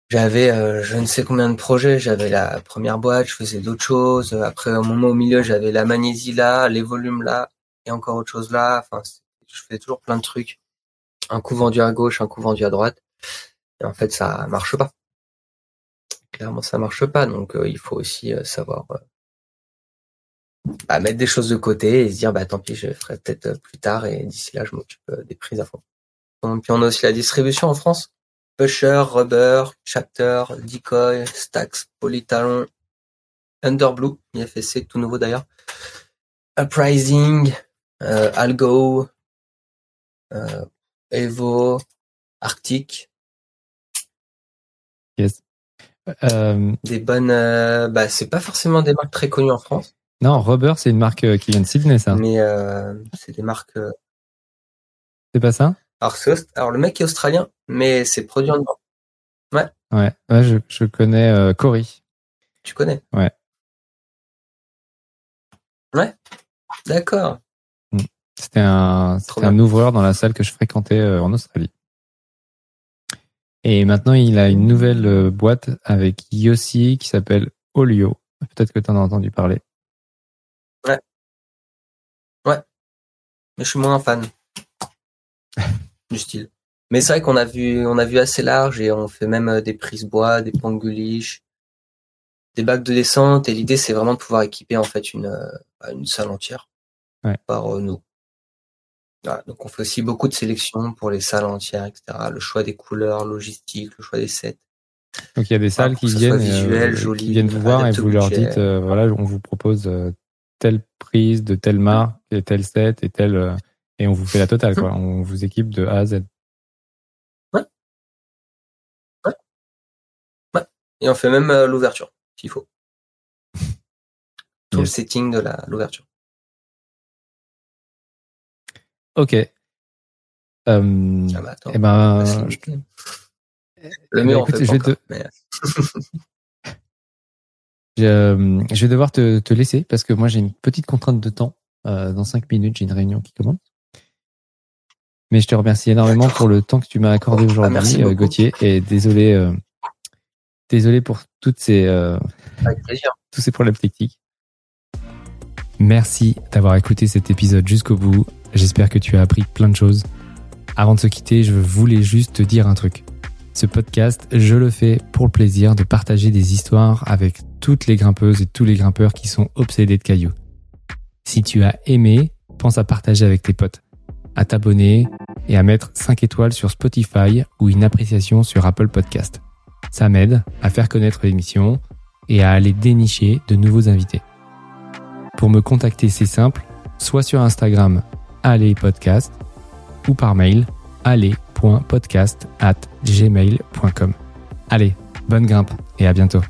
j'avais euh, je ne sais combien de projets. J'avais la première boîte, je faisais d'autres choses. Après, au moment au milieu, j'avais la magnésie là, les volumes là, et encore autre chose là. Enfin, je faisais toujours plein de trucs. Un coup vendu à gauche, un coup vendu à droite. Et en fait, ça marche pas. Clairement, ça marche pas. Donc, euh, il faut aussi euh, savoir bah, mettre des choses de côté et se dire bah tant pis je ferai peut-être plus tard et d'ici là je m'occupe des prises à fond. Puis on a aussi la distribution en France. Pusher, Rubber, Chapter, Decoy, Stacks, Polytalon, Underblue, IFSC, tout nouveau d'ailleurs. Uprising, euh, Algo, euh, Evo, Arctic. Yes. Euh, des bonnes, bah c'est pas forcément des marques très connues en France. Non, Rubber c'est une marque qui vient de Sydney ça. Mais c'est des marques. C'est pas ça? Alors, alors le mec est australien, mais c'est produit en Europe. Ouais. Ouais, ouais je, je connais euh, Cory. Tu connais? Ouais. Ouais. D'accord. C'était un, un ouvreur dans la salle que je fréquentais euh, en Australie. Et maintenant, il a une nouvelle euh, boîte avec Yossi qui s'appelle Olio. Peut-être que tu en as entendu parler. Ouais. Ouais. Mais je suis moins fan [laughs] du style. Mais c'est vrai qu'on a vu, on a vu assez large et on fait même euh, des prises bois, des panguliches, des bacs de descente. Et l'idée, c'est vraiment de pouvoir équiper en fait une, bah, une salle entière par euh, donc on fait aussi beaucoup de sélections pour les salles entières, etc. Le choix des couleurs, logistique, le choix des sets. Donc il y a des salles qui viennent, qui viennent vous voir et vous leur dites, voilà, on vous propose telle prise de telle marque et tel set et tel et on vous fait la totale, quoi. On vous équipe de A à Z. Ouais. Ouais. Ouais. Et on fait même euh, l'ouverture, s'il faut. Tout le setting de la l'ouverture. Ok. Euh, ah bah attends, eh ben, je... le mur, ben, je vais te... [laughs] Euh, je, vais devoir te, te, laisser parce que moi j'ai une petite contrainte de temps. Euh, dans cinq minutes, j'ai une réunion qui commence. Mais je te remercie énormément pour le temps que tu m'as accordé ah, aujourd'hui, euh, Gauthier. Et désolé, euh, désolé pour toutes ces, euh, tous ces problèmes techniques. Merci d'avoir écouté cet épisode jusqu'au bout. J'espère que tu as appris plein de choses. Avant de se quitter, je voulais juste te dire un truc. Ce podcast, je le fais pour le plaisir de partager des histoires avec toutes les grimpeuses et tous les grimpeurs qui sont obsédés de cailloux. Si tu as aimé, pense à partager avec tes potes à t'abonner et à mettre 5 étoiles sur Spotify ou une appréciation sur Apple Podcast. Ça m'aide à faire connaître l'émission et à aller dénicher de nouveaux invités. Pour me contacter, c'est simple, soit sur Instagram, allez podcast, ou par mail, allez.podcast at gmail.com. Allez, bonne grimpe et à bientôt.